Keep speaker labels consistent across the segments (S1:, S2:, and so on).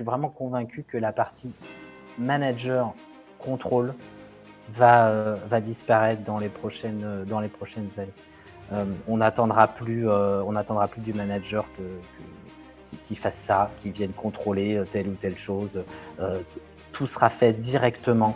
S1: suis vraiment convaincu que la partie manager contrôle va, va disparaître dans les prochaines, dans les prochaines années. on n'attendra plus, on n'attendra plus du manager que, qui, fasse ça, qui vienne contrôler telle ou telle chose. tout sera fait directement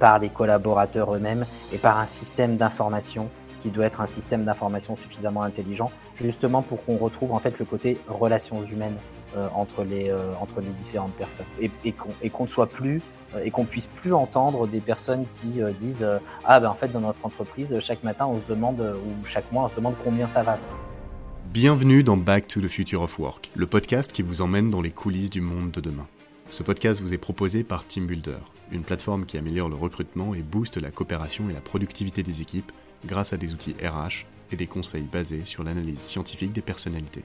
S1: par les collaborateurs eux-mêmes et par un système d'information qui doit être un système d'information suffisamment intelligent, justement pour qu'on retrouve en fait le côté relations humaines euh, entre, les, euh, entre les différentes personnes et, et qu'on ne soit plus euh, et qu'on puisse plus entendre des personnes qui disent ah ben en fait dans notre entreprise chaque matin on se demande ou chaque mois on se demande combien ça va.
S2: Bienvenue dans Back to the Future of Work, le podcast qui vous emmène dans les coulisses du monde de demain. Ce podcast vous est proposé par Team Builder, une plateforme qui améliore le recrutement et booste la coopération et la productivité des équipes grâce à des outils RH et des conseils basés sur l'analyse scientifique des personnalités.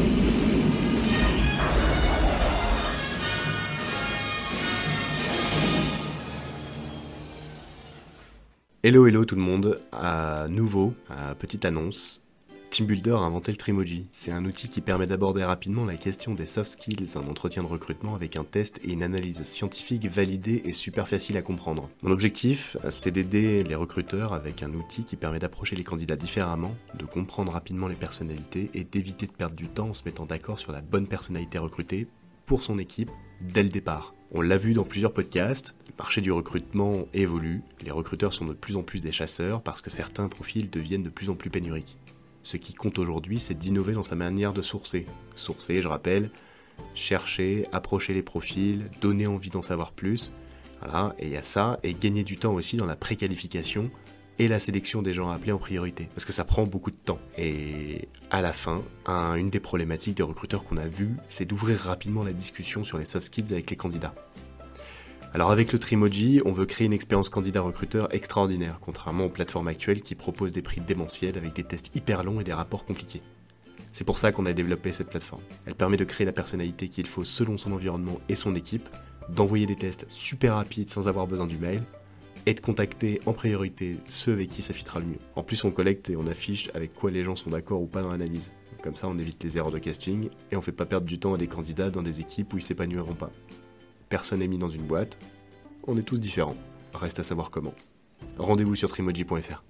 S2: Hello hello tout le monde, à nouveau, petite annonce, TeamBuilder a inventé le Trimoji. C'est un outil qui permet d'aborder rapidement la question des soft skills en entretien de recrutement avec un test et une analyse scientifique validée et super facile à comprendre. Mon objectif, c'est d'aider les recruteurs avec un outil qui permet d'approcher les candidats différemment, de comprendre rapidement les personnalités et d'éviter de perdre du temps en se mettant d'accord sur la bonne personnalité recrutée pour son équipe dès le départ. On l'a vu dans plusieurs podcasts, le marché du recrutement évolue, les recruteurs sont de plus en plus des chasseurs parce que certains profils deviennent de plus en plus pénuriques. Ce qui compte aujourd'hui, c'est d'innover dans sa manière de sourcer. Sourcer, je rappelle, chercher, approcher les profils, donner envie d'en savoir plus. Voilà, et il y a ça, et gagner du temps aussi dans la préqualification et la sélection des gens à appeler en priorité. Parce que ça prend beaucoup de temps. Et à la fin, une des problématiques des recruteurs qu'on a vu, c'est d'ouvrir rapidement la discussion sur les soft skills avec les candidats. Alors avec le Trimoji, on veut créer une expérience candidat-recruteur extraordinaire, contrairement aux plateformes actuelles qui proposent des prix démentiels avec des tests hyper longs et des rapports compliqués. C'est pour ça qu'on a développé cette plateforme. Elle permet de créer la personnalité qu'il faut selon son environnement et son équipe, d'envoyer des tests super rapides sans avoir besoin du mail, et de contacter en priorité ceux avec qui ça fitera le mieux. En plus, on collecte et on affiche avec quoi les gens sont d'accord ou pas dans l'analyse. Comme ça, on évite les erreurs de casting et on fait pas perdre du temps à des candidats dans des équipes où ils s'épanouiront pas. Personne n'est mis dans une boîte. On est tous différents. Reste à savoir comment. Rendez-vous sur trimoji.fr.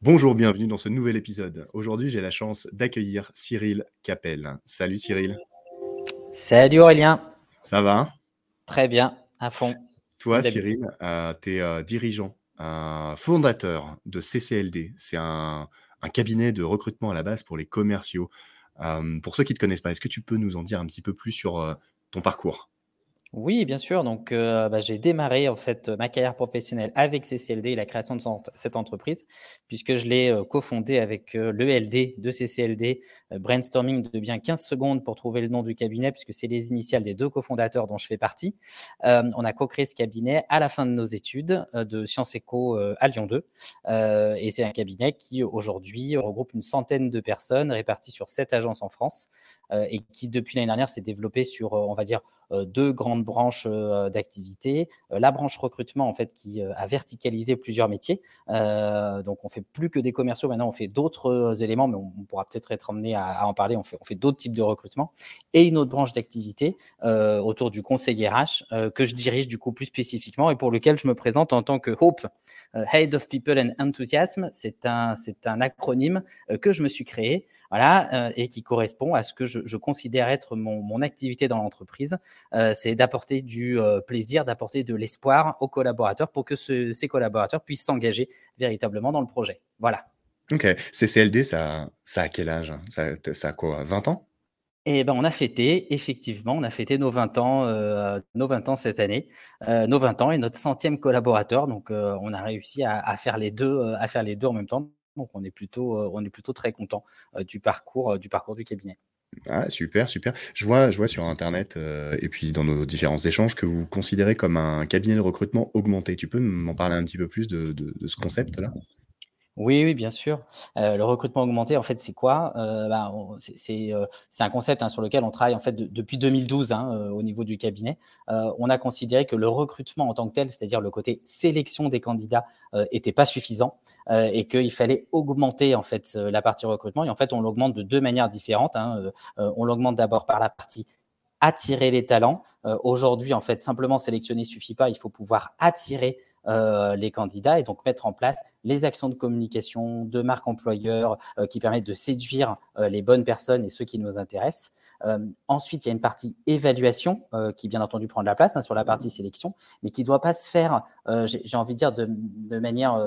S2: Bonjour, bienvenue dans ce nouvel épisode. Aujourd'hui, j'ai la chance d'accueillir Cyril Capel. Salut Cyril.
S1: Salut Aurélien.
S2: Ça va?
S1: Très bien, à fond.
S2: Toi, Cyril, euh, tu es euh, dirigeant, fondateur de CCLD. C'est un, cabinet de recrutement à la base pour les commerciaux. Euh, pour ceux qui ne te connaissent pas, est-ce que tu peux nous en dire un petit peu plus sur ton parcours?
S1: Oui, bien sûr. Donc, euh, bah, j'ai démarré en fait ma carrière professionnelle avec CCLD et la création de cette entreprise, puisque je l'ai euh, cofondée avec euh, l'ELD de CCLD, brainstorming de bien 15 secondes pour trouver le nom du cabinet, puisque c'est les initiales des deux cofondateurs dont je fais partie. on a co-créé ce cabinet à la fin de nos études de Sciences Éco à Lyon 2, et c'est un cabinet qui aujourd'hui regroupe une centaine de personnes réparties sur sept agences en France, et qui depuis l'année dernière s'est développé sur, on va dire, deux grandes branche euh, d'activité. Euh, la branche recrutement, en fait, qui euh, a verticalisé plusieurs métiers. donc, on fait plus que des commerciaux. Maintenant, on fait d'autres éléments, mais on, pourra peut-être être amené à, en parler. On fait, on fait d'autres types de recrutement. Et une autre branche d'activité autour du conseil RH que je dirige du coup plus spécifiquement et pour lequel je me présente en tant que Hope, Head of People and Enthusiasm. C'est un, c'est un acronyme que je me suis créé voilà, et qui correspond à ce que je, considère être mon, mon activité dans l'entreprise. c'est d'apporter du euh, plaisir, d'apporter de l'espoir aux collaborateurs pour que ces collaborateurs puissent s'engager véritablement dans le projet. Voilà.
S2: Ok. CCLD, ça, ça a quel âge ça, ça a quoi 20 ans?
S1: Eh ben, on a fêté, effectivement, on a fêté nos 20 ans, euh, nos 20 ans cette année, euh, nos 20 ans et notre centième collaborateur. Donc, on a réussi à, faire les deux, à faire les deux en même temps. Donc, on est plutôt, on est plutôt très content du parcours, du parcours du cabinet.
S2: Ah, super, super. Je vois, je vois sur Internet euh, et puis dans nos différents échanges que vous considérez comme un cabinet de recrutement augmenté. Tu peux m'en parler un petit peu plus de ce concept-là?
S1: Oui, oui, bien sûr. Heu, le recrutement augmenté, en fait, c'est quoi? Heu, bah, on c'est un concept, hein, sur lequel on travaille, en fait, de depuis 2012, hein, au niveau du cabinet. On a considéré que le recrutement en tant que tel, c'est-à-dire le côté sélection des candidats, heu, était pas suffisant, heu, et qu'il fallait augmenter, en fait, la partie recrutement et en fait, on l'augmente de 2 manières différentes, hein, on l'augmente d'abord par la partie attirer les talents. Euh, Aujourd'hui, en fait, simplement sélectionner suffit pas. Il faut pouvoir attirer euh, les candidats et donc mettre en place les actions de communication, de marque employeur euh, qui permettent de séduire euh, les bonnes personnes et ceux qui nous intéressent. Ensuite, il y a une partie évaluation qui, bien entendu, prend de la place hein, sur la partie sélection, mais qui ne doit pas se faire, j'ai envie de dire, de, de manière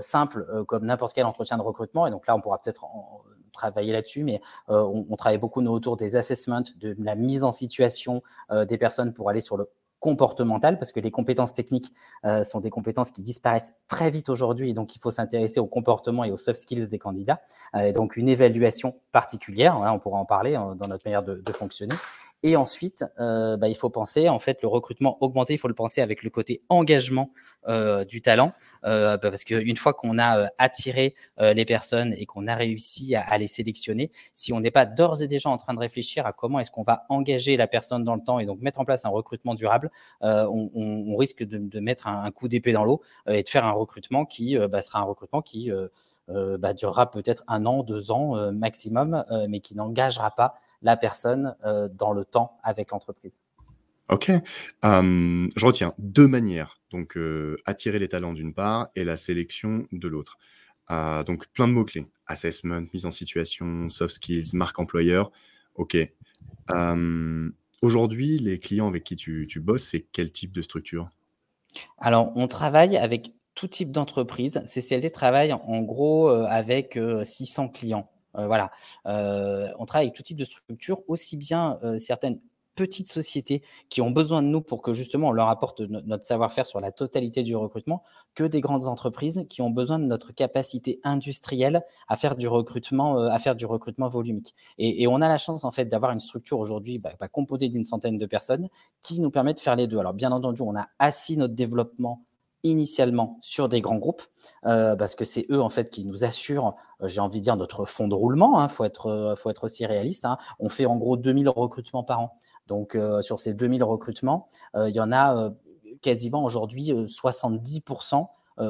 S1: simple comme n'importe quel entretien de recrutement. Et donc là, on pourra peut-être travailler là-dessus, mais on, on, travaille beaucoup nous, autour des assessments, de la mise en situation des personnes pour aller sur le comportemental, parce que les compétences techniques euh, sont des compétences qui disparaissent très vite aujourd'hui, et donc il faut s'intéresser au comportement et aux soft skills des candidats. Euh, et donc une évaluation particulière, on pourra en parler hein, dans notre manière de fonctionner. Et ensuite, euh, bah, il faut penser, en fait, le recrutement augmenté, il faut le penser avec le côté engagement euh, du talent, euh, bah, parce qu'une fois qu'on a euh, attiré euh, les personnes et qu'on a réussi à, les sélectionner, si on n'est pas d'ores et déjà en train de réfléchir à comment est-ce qu'on va engager la personne dans le temps et donc mettre en place un recrutement durable, on, risque de, mettre un, coup d'épée dans l'eau et de faire un recrutement qui bah, sera un recrutement qui bah, durera peut-être un an, deux ans maximum, mais qui n'engagera pas la personne euh, dans le temps avec l'entreprise.
S2: Ok, um, je retiens deux manières. Donc, euh, attirer les talents d'une part et la sélection de l'autre. Euh, donc, plein de mots-clés. Assessment, mise en situation, soft skills, marque employeur. Ok. Um, Aujourd'hui, les clients avec qui tu, tu bosses, c'est quel type de structure?
S1: Alors, on travaille avec tout type d'entreprise. CCLD travaille en gros avec 600 clients. Euh, voilà. Euh, on travaille avec tout type de structure, aussi bien euh, certaines petites sociétés qui ont besoin de nous pour que justement on leur apporte no notre savoir-faire sur la totalité du recrutement, que des grandes entreprises qui ont besoin de notre capacité industrielle à faire du recrutement, à faire du recrutement volumique. Et, et, on a la chance en fait d'avoir une structure aujourd'hui bah, bah, composée d'une centaine de personnes qui nous permet de faire les deux. Alors bien entendu, on a assis notre développement initialement sur des grands groupes, euh, parce que c'est eux en fait qui nous assurent, euh, j'ai envie de dire, notre fonds de roulement. Il hein, faut, être, euh, faut être aussi réaliste. Hein. On fait en gros 2000 recrutements par an. Donc sur ces 2000 recrutements, il y en a quasiment aujourd'hui 70%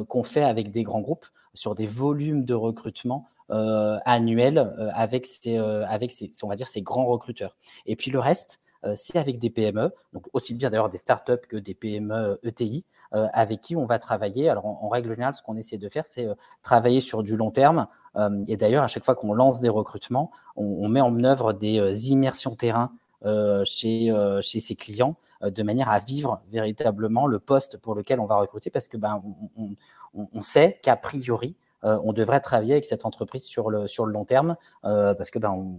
S1: qu'on fait avec des grands groupes sur des volumes de recrutement annuels avec, ces, avec ces, on va dire, ces grands recruteurs. Et puis le reste, c'est avec des PME, donc aussi bien d'ailleurs des startups que des PME ETI, euh, avec qui on va travailler. Alors en, règle générale, ce qu'on essaie de faire, c'est euh, travailler sur du long terme. Euh, et d'ailleurs, à chaque fois qu'on lance des recrutements, on, met en œuvre des euh, immersions terrain chez, chez ses clients de manière à vivre véritablement le poste pour lequel on va recruter, parce que ben, on, on, on sait qu'a priori, on devrait travailler avec cette entreprise sur le, sur le long terme, parce que ben, on,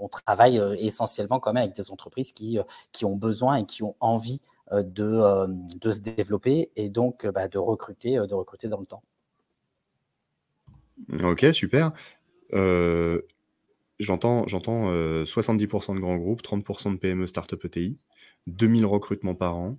S1: on travaille euh, essentiellement quand même avec des entreprises qui, euh, ont besoin et qui ont envie euh, de, se développer et donc bah, de, recruter, de recruter dans le temps.
S2: Ok, super. J'entends j'entends euh, 70% de grands groupes, 30% de PME, start-up, ETI, 2000 recrutements par an.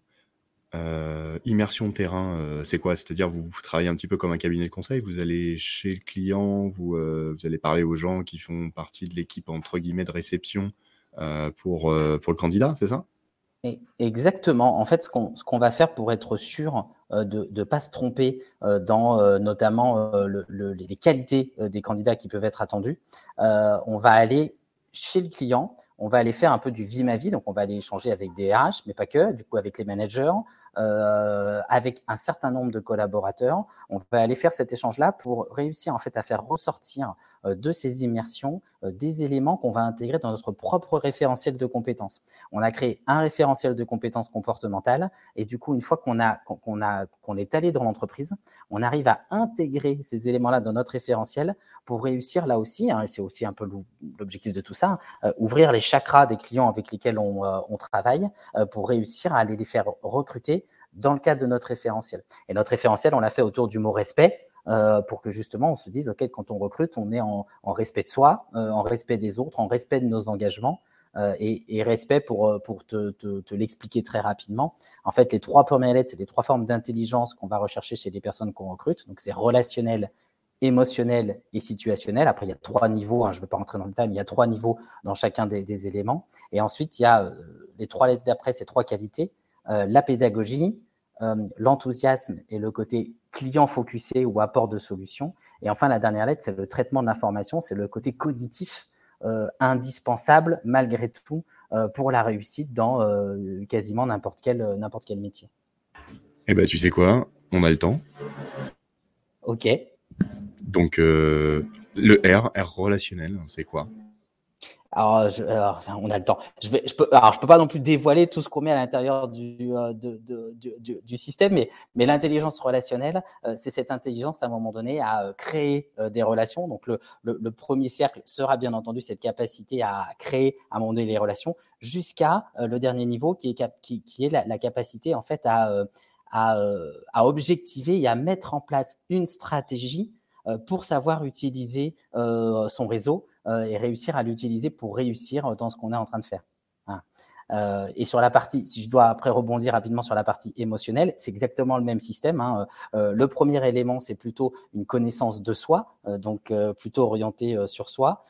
S2: Euh, immersion terrain, euh, c'est quoi? C'est-à-dire vous, vous, travaillez un petit peu comme un cabinet de conseil, vous allez chez le client, vous, euh, allez parler aux gens qui font partie de l'équipe entre guillemets de réception pour, pour le candidat, c'est ça?
S1: Exactement. En fait, ce qu'on va faire pour être sûr de ne pas se tromper dans notamment le, le, les qualités des candidats qui peuvent être attendus, on va aller chez le client, on va aller faire un peu du vie, donc on va aller échanger avec des RH, mais pas que, du coup avec les managers, euh, avec un certain nombre de collaborateurs. On va aller faire cet échange-là pour réussir en fait à faire ressortir euh, de ces immersions euh, des éléments qu'on va intégrer dans notre propre référentiel de compétences. On a créé un référentiel de compétences comportementales et du coup une fois qu'on a qu'on a qu'on est allé dans l'entreprise, on arrive à intégrer ces éléments-là dans notre référentiel pour réussir là aussi, hein, et c'est aussi un peu l'objectif de tout ça, euh, ouvrir les chakras des clients avec lesquels on, on travaille pour réussir à aller les faire recruter dans le cadre de notre référentiel. Et notre référentiel, on l'a fait autour du mot respect. pour que justement on se dise, OK, quand on recrute, on est en, respect de soi, en respect des autres, en respect de nos engagements. Et, respect pour, pour te, te l'expliquer très rapidement. En fait, les trois premières lettres, c'est les trois formes d'intelligence qu'on va rechercher chez les personnes qu'on recrute. Donc, c'est relationnel, émotionnel et situationnel. Après, il y a trois niveaux, hein, je ne vais pas rentrer dans le détail, mais il y a trois niveaux dans chacun des, éléments. Et ensuite, il y a euh, les trois lettres d'après, ces trois qualités, euh, la pédagogie, euh, l'enthousiasme et le côté client focusé ou apport de solutions. Et enfin, la dernière lettre, c'est le traitement de l'information, c'est le côté cognitif indispensable malgré tout pour la réussite dans quasiment n'importe quel, n'importe quel métier.
S2: Eh bien, tu sais quoi? On a le temps.
S1: Ok.
S2: Donc, euh, le R, R relationnel, c'est quoi?
S1: Alors, on a le temps. Je vais, je peux, alors, je peux pas non plus dévoiler tout ce qu'on met à l'intérieur du, euh, du, système, mais, mais l'intelligence relationnelle, euh, c'est cette intelligence à un moment donné à créer des relations. Donc, le, le, premier cercle sera bien entendu cette capacité à créer, à un les relations, jusqu'à le dernier niveau qui est, qui, qui est la, la, capacité en fait à, à, à objectiver et à mettre en place une stratégie euh, pour savoir utiliser euh, son réseau euh, et réussir à l'utiliser pour réussir dans ce qu'on est en train de faire. et sur la partie, si je dois après rebondir rapidement sur la partie émotionnelle, c'est exactement le même système. Hein. le premier élément, c'est plutôt une connaissance de soi, donc plutôt orienté sur soi.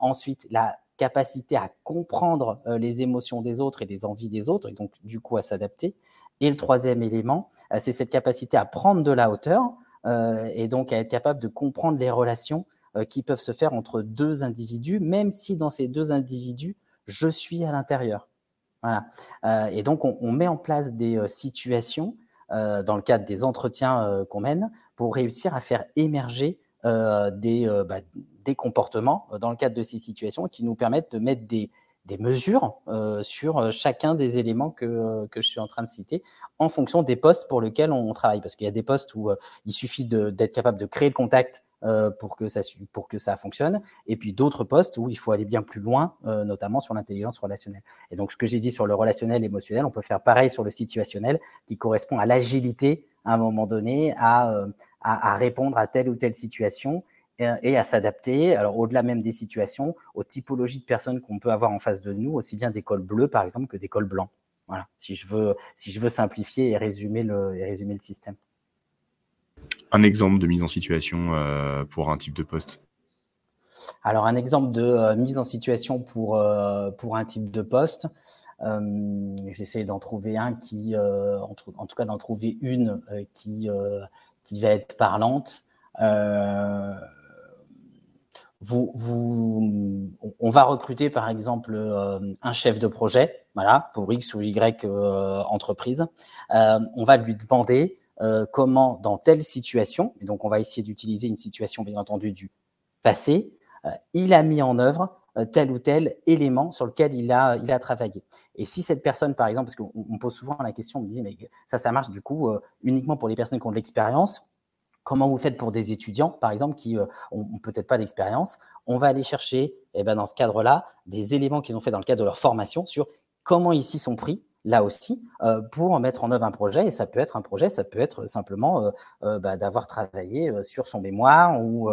S1: ensuite, la capacité à comprendre les émotions des autres et les envies des autres, et donc du coup à s'adapter. Et le troisième élément, c'est cette capacité à prendre de la hauteur euh, et donc à être capable de comprendre les relations euh, qui peuvent se faire entre deux individus, même si dans ces deux individus, je suis à l'intérieur. Voilà. Euh, et donc, on, met en place des situations dans le cadre des entretiens qu'on mène pour réussir à faire émerger des, bah, des comportements dans le cadre de ces situations qui nous permettent de mettre des, des mesures euh, sur euh, chacun des éléments que, euh, que, je suis en train de citer en fonction des postes pour lesquels on, travaille. Parce qu'il y a des postes où il suffit d'être capable de créer le contact pour, que ça, pour que ça fonctionne, et puis d'autres postes où il faut aller bien plus loin, notamment sur l'intelligence relationnelle. Et donc, ce que j'ai dit sur le relationnel émotionnel, on peut faire pareil sur le situationnel, qui correspond à l'agilité à un moment donné, à, à, à répondre à telle ou telle situation et à s'adapter, alors au-delà même des situations, aux typologies de personnes qu'on peut avoir en face de nous, aussi bien des cols bleus par exemple que des cols blancs. Voilà, si je veux, si je veux simplifier et résumer le, et résumer le système.
S2: Un exemple de mise en situation euh, pour un type de poste
S1: Alors un exemple de euh, mise en situation pour, euh, pour un type de poste, j'essaie d'en trouver un qui, en, en, tout cas d'en trouver une qui, qui va être parlante. Vous, vous, on va recruter par exemple un chef de projet, voilà, pour X ou Y entreprise. On va lui demander comment, dans telle situation, et donc on va essayer d'utiliser une situation bien entendu du passé, il a mis en œuvre tel ou tel élément sur lequel il a, il a travaillé. Et si cette personne, par exemple, parce qu'on me pose souvent la question, on me dit, mais ça, ça marche du coup uniquement pour les personnes qui ont de l'expérience Comment vous faites pour des étudiants, par exemple, qui n'ont euh, peut-être pas d'expérience? On va aller chercher, eh ben, dans ce cadre-là, des éléments qu'ils ont fait dans le cadre de leur formation sur comment ici sont pris, là aussi, euh, pour mettre en œuvre un projet. Et ça peut être un projet, ça peut être simplement euh, bah, d'avoir travaillé sur son mémoire ou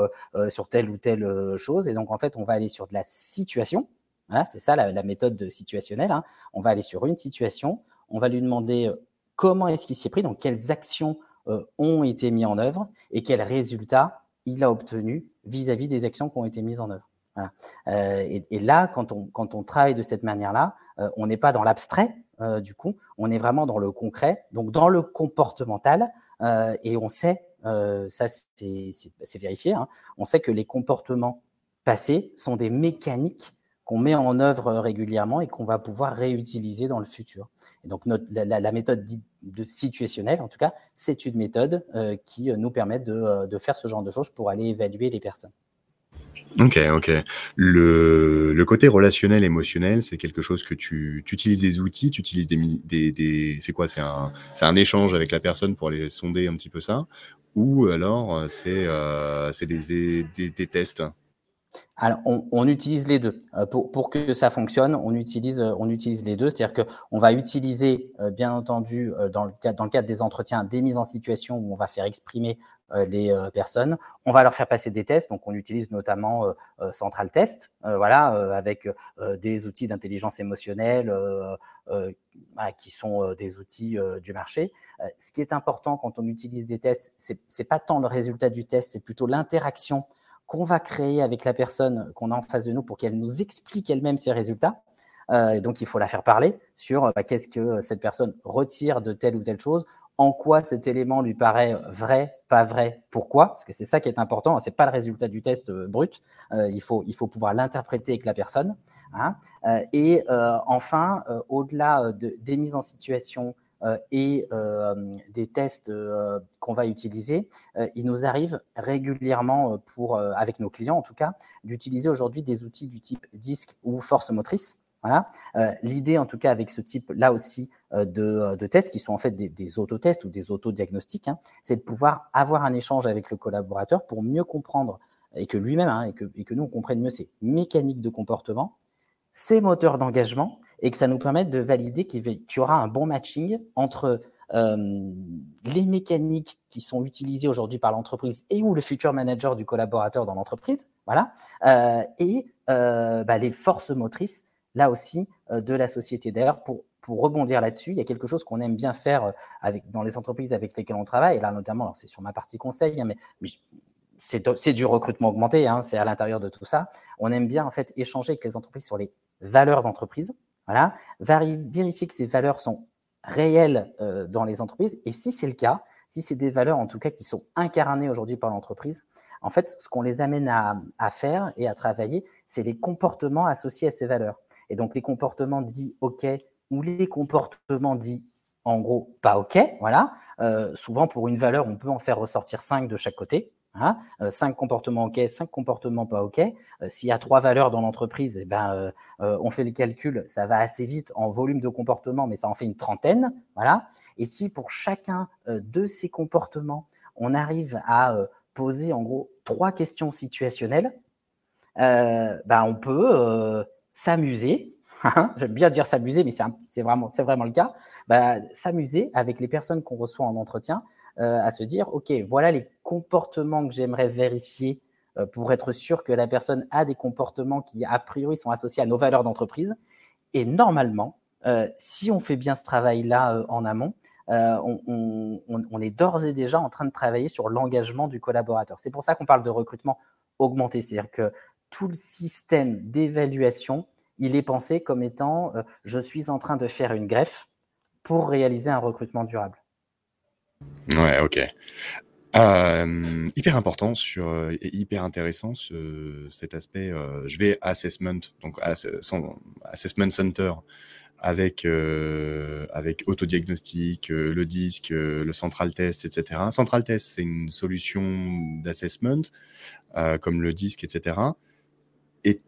S1: sur telle ou telle chose. Et donc, en fait, on va aller sur de la situation. c'est ça la, méthode situationnelle. Hein. On va aller sur une situation, on va lui demander comment est-ce qu'il s'y est pris, donc quelles actions euh, ont été mis en œuvre et quels résultats il a obtenu vis-à-vis des actions qui ont été mises en œuvre. Euh, et, là, quand on, quand on travaille de cette manière-là, euh, on n'est pas dans l'abstrait, du coup, on est vraiment dans le concret, donc dans le comportemental, et on sait, ça c'est vérifié, hein, on sait que les comportements passés sont des mécaniques qu'on met en œuvre régulièrement et qu'on va pouvoir réutiliser dans le futur. Et donc notre, la, méthode de situationnelle, en tout cas, c'est une méthode euh, qui euh, nous permet euh, de, faire ce genre de choses pour aller évaluer les personnes.
S2: Ok, ok. Le, côté relationnel, émotionnel, c'est quelque chose que tu, utilises des outils, tu utilises des, des, c'est quoi C'est un, un échange avec la personne pour aller sonder un petit peu ça, ou alors c'est euh, des, des, des tests?
S1: Alors, on, utilise les deux. Euh, pour, pour, que ça fonctionne, on utilise, euh, on utilise les deux. C'est-à-dire qu'on va utiliser, euh, bien entendu, dans le, dans le cadre des entretiens, des mises en situation où on va faire exprimer les personnes. On va leur faire passer des tests. Donc, on utilise notamment Central Test, voilà, avec des outils d'intelligence émotionnelle qui sont des outils du marché. ce qui est important quand on utilise des tests, c'est pas tant le résultat du test, c'est plutôt l'interaction qu'on va créer avec la personne qu'on a en face de nous pour qu'elle nous explique elle-même ses résultats. Euh, donc, il faut la faire parler sur bah, qu'est-ce que cette personne retire de telle ou telle chose, en quoi cet élément lui paraît vrai, pas vrai, pourquoi, parce que c'est ça qui est important, c'est pas le résultat du test euh, brut, euh, il, faut, il faut pouvoir l'interpréter avec la personne. Hein. et enfin, au-delà de, des mises en situation euh, et euh, des tests euh, qu'on va utiliser, il nous arrive régulièrement, pour, avec nos clients en tout cas, d'utiliser aujourd'hui des outils du type disque ou force motrice. Voilà. L'idée, en tout cas, avec ce type là aussi de, de, tests, qui sont en fait des, des autotests ou des autodiagnostics, hein, c'est de pouvoir avoir un échange avec le collaborateur pour mieux comprendre et que lui-même hein, et, que, et, que, nous on comprenne mieux ses mécaniques de comportement, ses moteurs d'engagement et que ça nous permette de valider qu'il y aura un bon matching entre euh, les mécaniques qui sont utilisées aujourd'hui par l'entreprise et ou le futur manager du collaborateur dans l'entreprise, voilà, euh, et euh, bah, les forces motrices, là aussi, de la société. D'ailleurs, pour, pour rebondir là-dessus, il y a quelque chose qu'on aime bien faire avec, dans les entreprises avec lesquelles on travaille, là notamment, c'est sur ma partie conseil, hein, mais, c'est du recrutement augmenté, hein, c'est à l'intérieur de tout ça. On aime bien en fait échanger avec les entreprises sur les valeurs d'entreprise, voilà, vérifier que ces valeurs sont réelles euh, dans les entreprises. Et si c'est le cas, si c'est des valeurs en tout cas qui sont incarnées aujourd'hui par l'entreprise, en fait, ce qu'on les amène à, à, faire et à travailler, c'est les comportements associés à ces valeurs. Et donc les comportements dits OK les comportements dits en gros pas OK, voilà. Euh, souvent pour une valeur, on peut en faire ressortir cinq de chaque côté. Hein euh, cinq comportements OK, cinq comportements pas OK. Euh, s'il y a trois valeurs dans l'entreprise, eh ben, euh, on fait le calcul, ça va assez vite en volume de comportement, mais ça en fait une trentaine. Voilà. Et si pour chacun de ces comportements, on arrive à poser en gros trois questions situationnelles, ben, on peut s'amuser. Hein, j'aime bien dire s'amuser, mais c'est vraiment, vraiment le cas. Ben, s'amuser avec les personnes qu'on reçoit en entretien euh, à se dire, OK, voilà les comportements que j'aimerais vérifier euh, pour être sûr que la personne a des comportements qui, a priori, sont associés à nos valeurs d'entreprise. Et normalement, euh, si on fait bien ce travail-là en amont, on, on, on, est d'ores et déjà en train de travailler sur l'engagement du collaborateur. C'est pour ça qu'on parle de recrutement augmenté, c'est-à-dire que tout le système d'évaluation, il est pensé comme étant je suis en train de faire une greffe pour réaliser un recrutement durable.
S2: Ouais, OK. Euh, hyper important sur, euh, hyper intéressant ce cet aspect, euh, je vais assessment, donc assessment center avec, avec autodiagnostic, le disque, le central test etc. Central test, c'est une solution d'assessment, comme le disque etc. et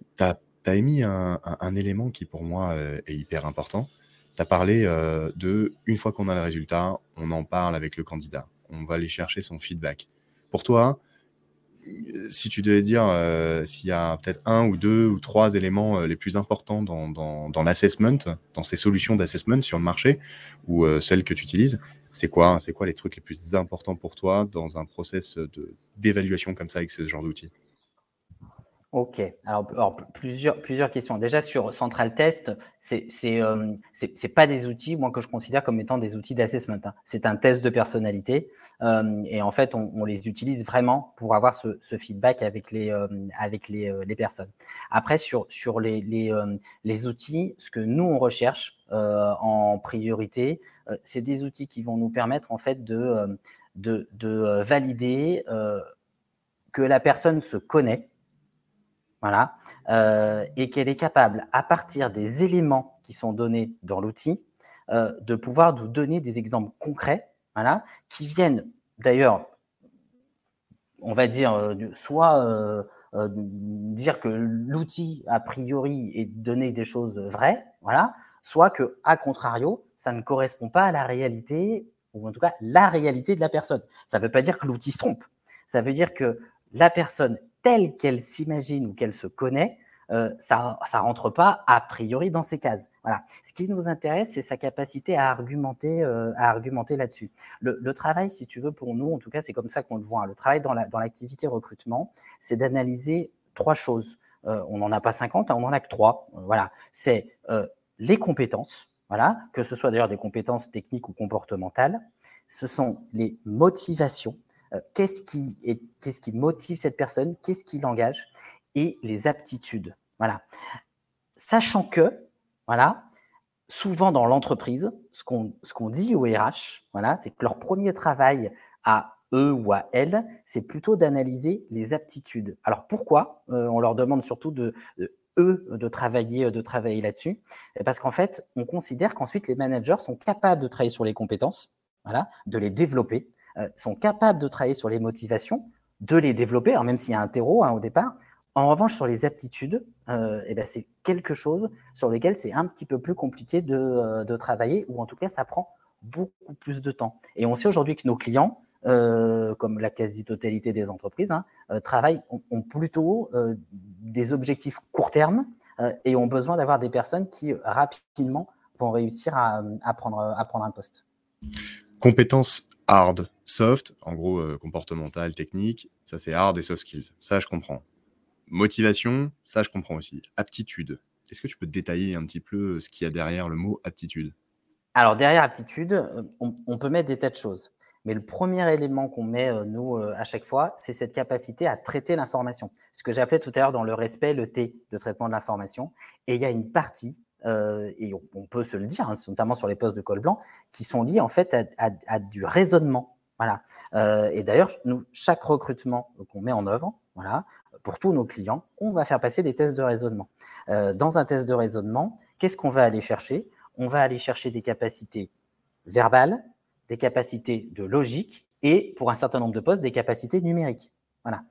S2: tu as émis un élément qui pour moi, est hyper important. Tu as parlé de une fois qu'on a le résultat, on en parle avec le candidat. On va aller chercher son feedback. Pour toi, si tu devais dire s'il y a peut-être un ou deux ou trois éléments les plus importants dans l'assessment, dans ces solutions d'assessment sur le marché ou celles que tu utilises, c'est quoi, c'est quoi les trucs les plus importants pour toi dans un process d'évaluation comme ça avec ce genre d'outils?
S1: Ok, alors, plusieurs, plusieurs questions. Déjà sur Central Test, c'est c'est euh, pas des outils, moi que je considère comme étant des outils d'assessment. Hein. C'est un test de personnalité euh, et en fait on, on, les utilise vraiment pour avoir ce, ce feedback avec les euh, avec les, euh, les, personnes. Après sur sur les les, les outils, ce que nous on recherche en priorité, c'est des outils qui vont nous permettre en fait de de, de valider que la personne se connaît euh, et qu'elle est capable, à partir des éléments qui sont donnés dans l'outil, euh, de pouvoir nous donner des exemples concrets, voilà, qui viennent d'ailleurs, on va dire, euh, soit dire que l'outil a priori est donné des choses vraies, voilà, soit que, à contrario, ça ne correspond pas à la réalité, ou en tout cas la réalité de la personne. Ça ne veut pas dire que l'outil se trompe. Ça veut dire que la personne telle qu'elle s'imagine ou qu'elle se connaît, euh, ça ne rentre pas a priori dans ces cases. Voilà. Ce qui nous intéresse, c'est sa capacité à argumenter, euh, à argumenter là-dessus. Le, le, travail, si tu veux, pour nous, en tout cas, c'est comme ça qu'on le voit. Hein. Le travail dans l'activité la, dans recrutement, c'est d'analyser trois choses. Euh, on n'en a pas 50, hein, on n'en a que trois. Euh, voilà. C'est euh, les compétences, voilà, que ce soit d'ailleurs des compétences techniques ou comportementales. Ce sont les motivations. Qu'est-ce qui, est, qu'est-ce qui motive cette personne? Qu'est-ce qui l'engage? Et les aptitudes. Voilà. Sachant que, voilà, souvent dans l'entreprise, ce qu'on dit au RH, voilà, c'est que leur premier travail à eux ou à elles, c'est plutôt d'analyser les aptitudes. Alors pourquoi? Euh, On leur demande surtout de, eux de travailler de travailler là-dessus, parce qu'en fait, on considère qu'ensuite les managers sont capables de travailler sur les compétences, voilà, de les développer, euh, sont capables de travailler sur les motivations, de les développer, alors même s'il y a un terreau hein, au départ, en revanche, sur les aptitudes, euh, eh ben, c'est quelque chose sur lequel c'est un petit peu plus compliqué de, euh, de, travailler, ou en tout cas, ça prend beaucoup plus de temps. Et on sait aujourd'hui que nos clients, comme la quasi-totalité des entreprises, hein, travaillent, ont, plutôt des objectifs court terme et ont besoin d'avoir des personnes qui rapidement vont réussir à, prendre, à prendre un poste.
S2: Compétences hard, soft, en gros comportemental, technique, ça c'est hard et soft skills. Ça, je comprends. Motivation, ça je comprends aussi. Aptitude. Est-ce que tu peux détailler un petit peu ce qu'il y a derrière le mot aptitude?
S1: Alors derrière aptitude, euh, on, peut mettre des tas de choses. Mais le premier élément qu'on met, euh, nous, euh, à chaque fois, c'est cette capacité à traiter l'information. Ce que j'appelais tout à l'heure dans le respect, le T de traitement de l'information. Et il y a une partie, et on, peut se le dire, hein, notamment sur les postes de col blanc, qui sont liés en fait à, du raisonnement. Voilà. et d'ailleurs, chaque recrutement qu'on met en œuvre, voilà, pour tous nos clients, on va faire passer des tests de raisonnement. Euh, dans un test de raisonnement, qu'est-ce qu'on va aller chercher? On va aller chercher des capacités verbales, des capacités de logique et, pour un certain nombre de postes, des capacités numériques. Voilà.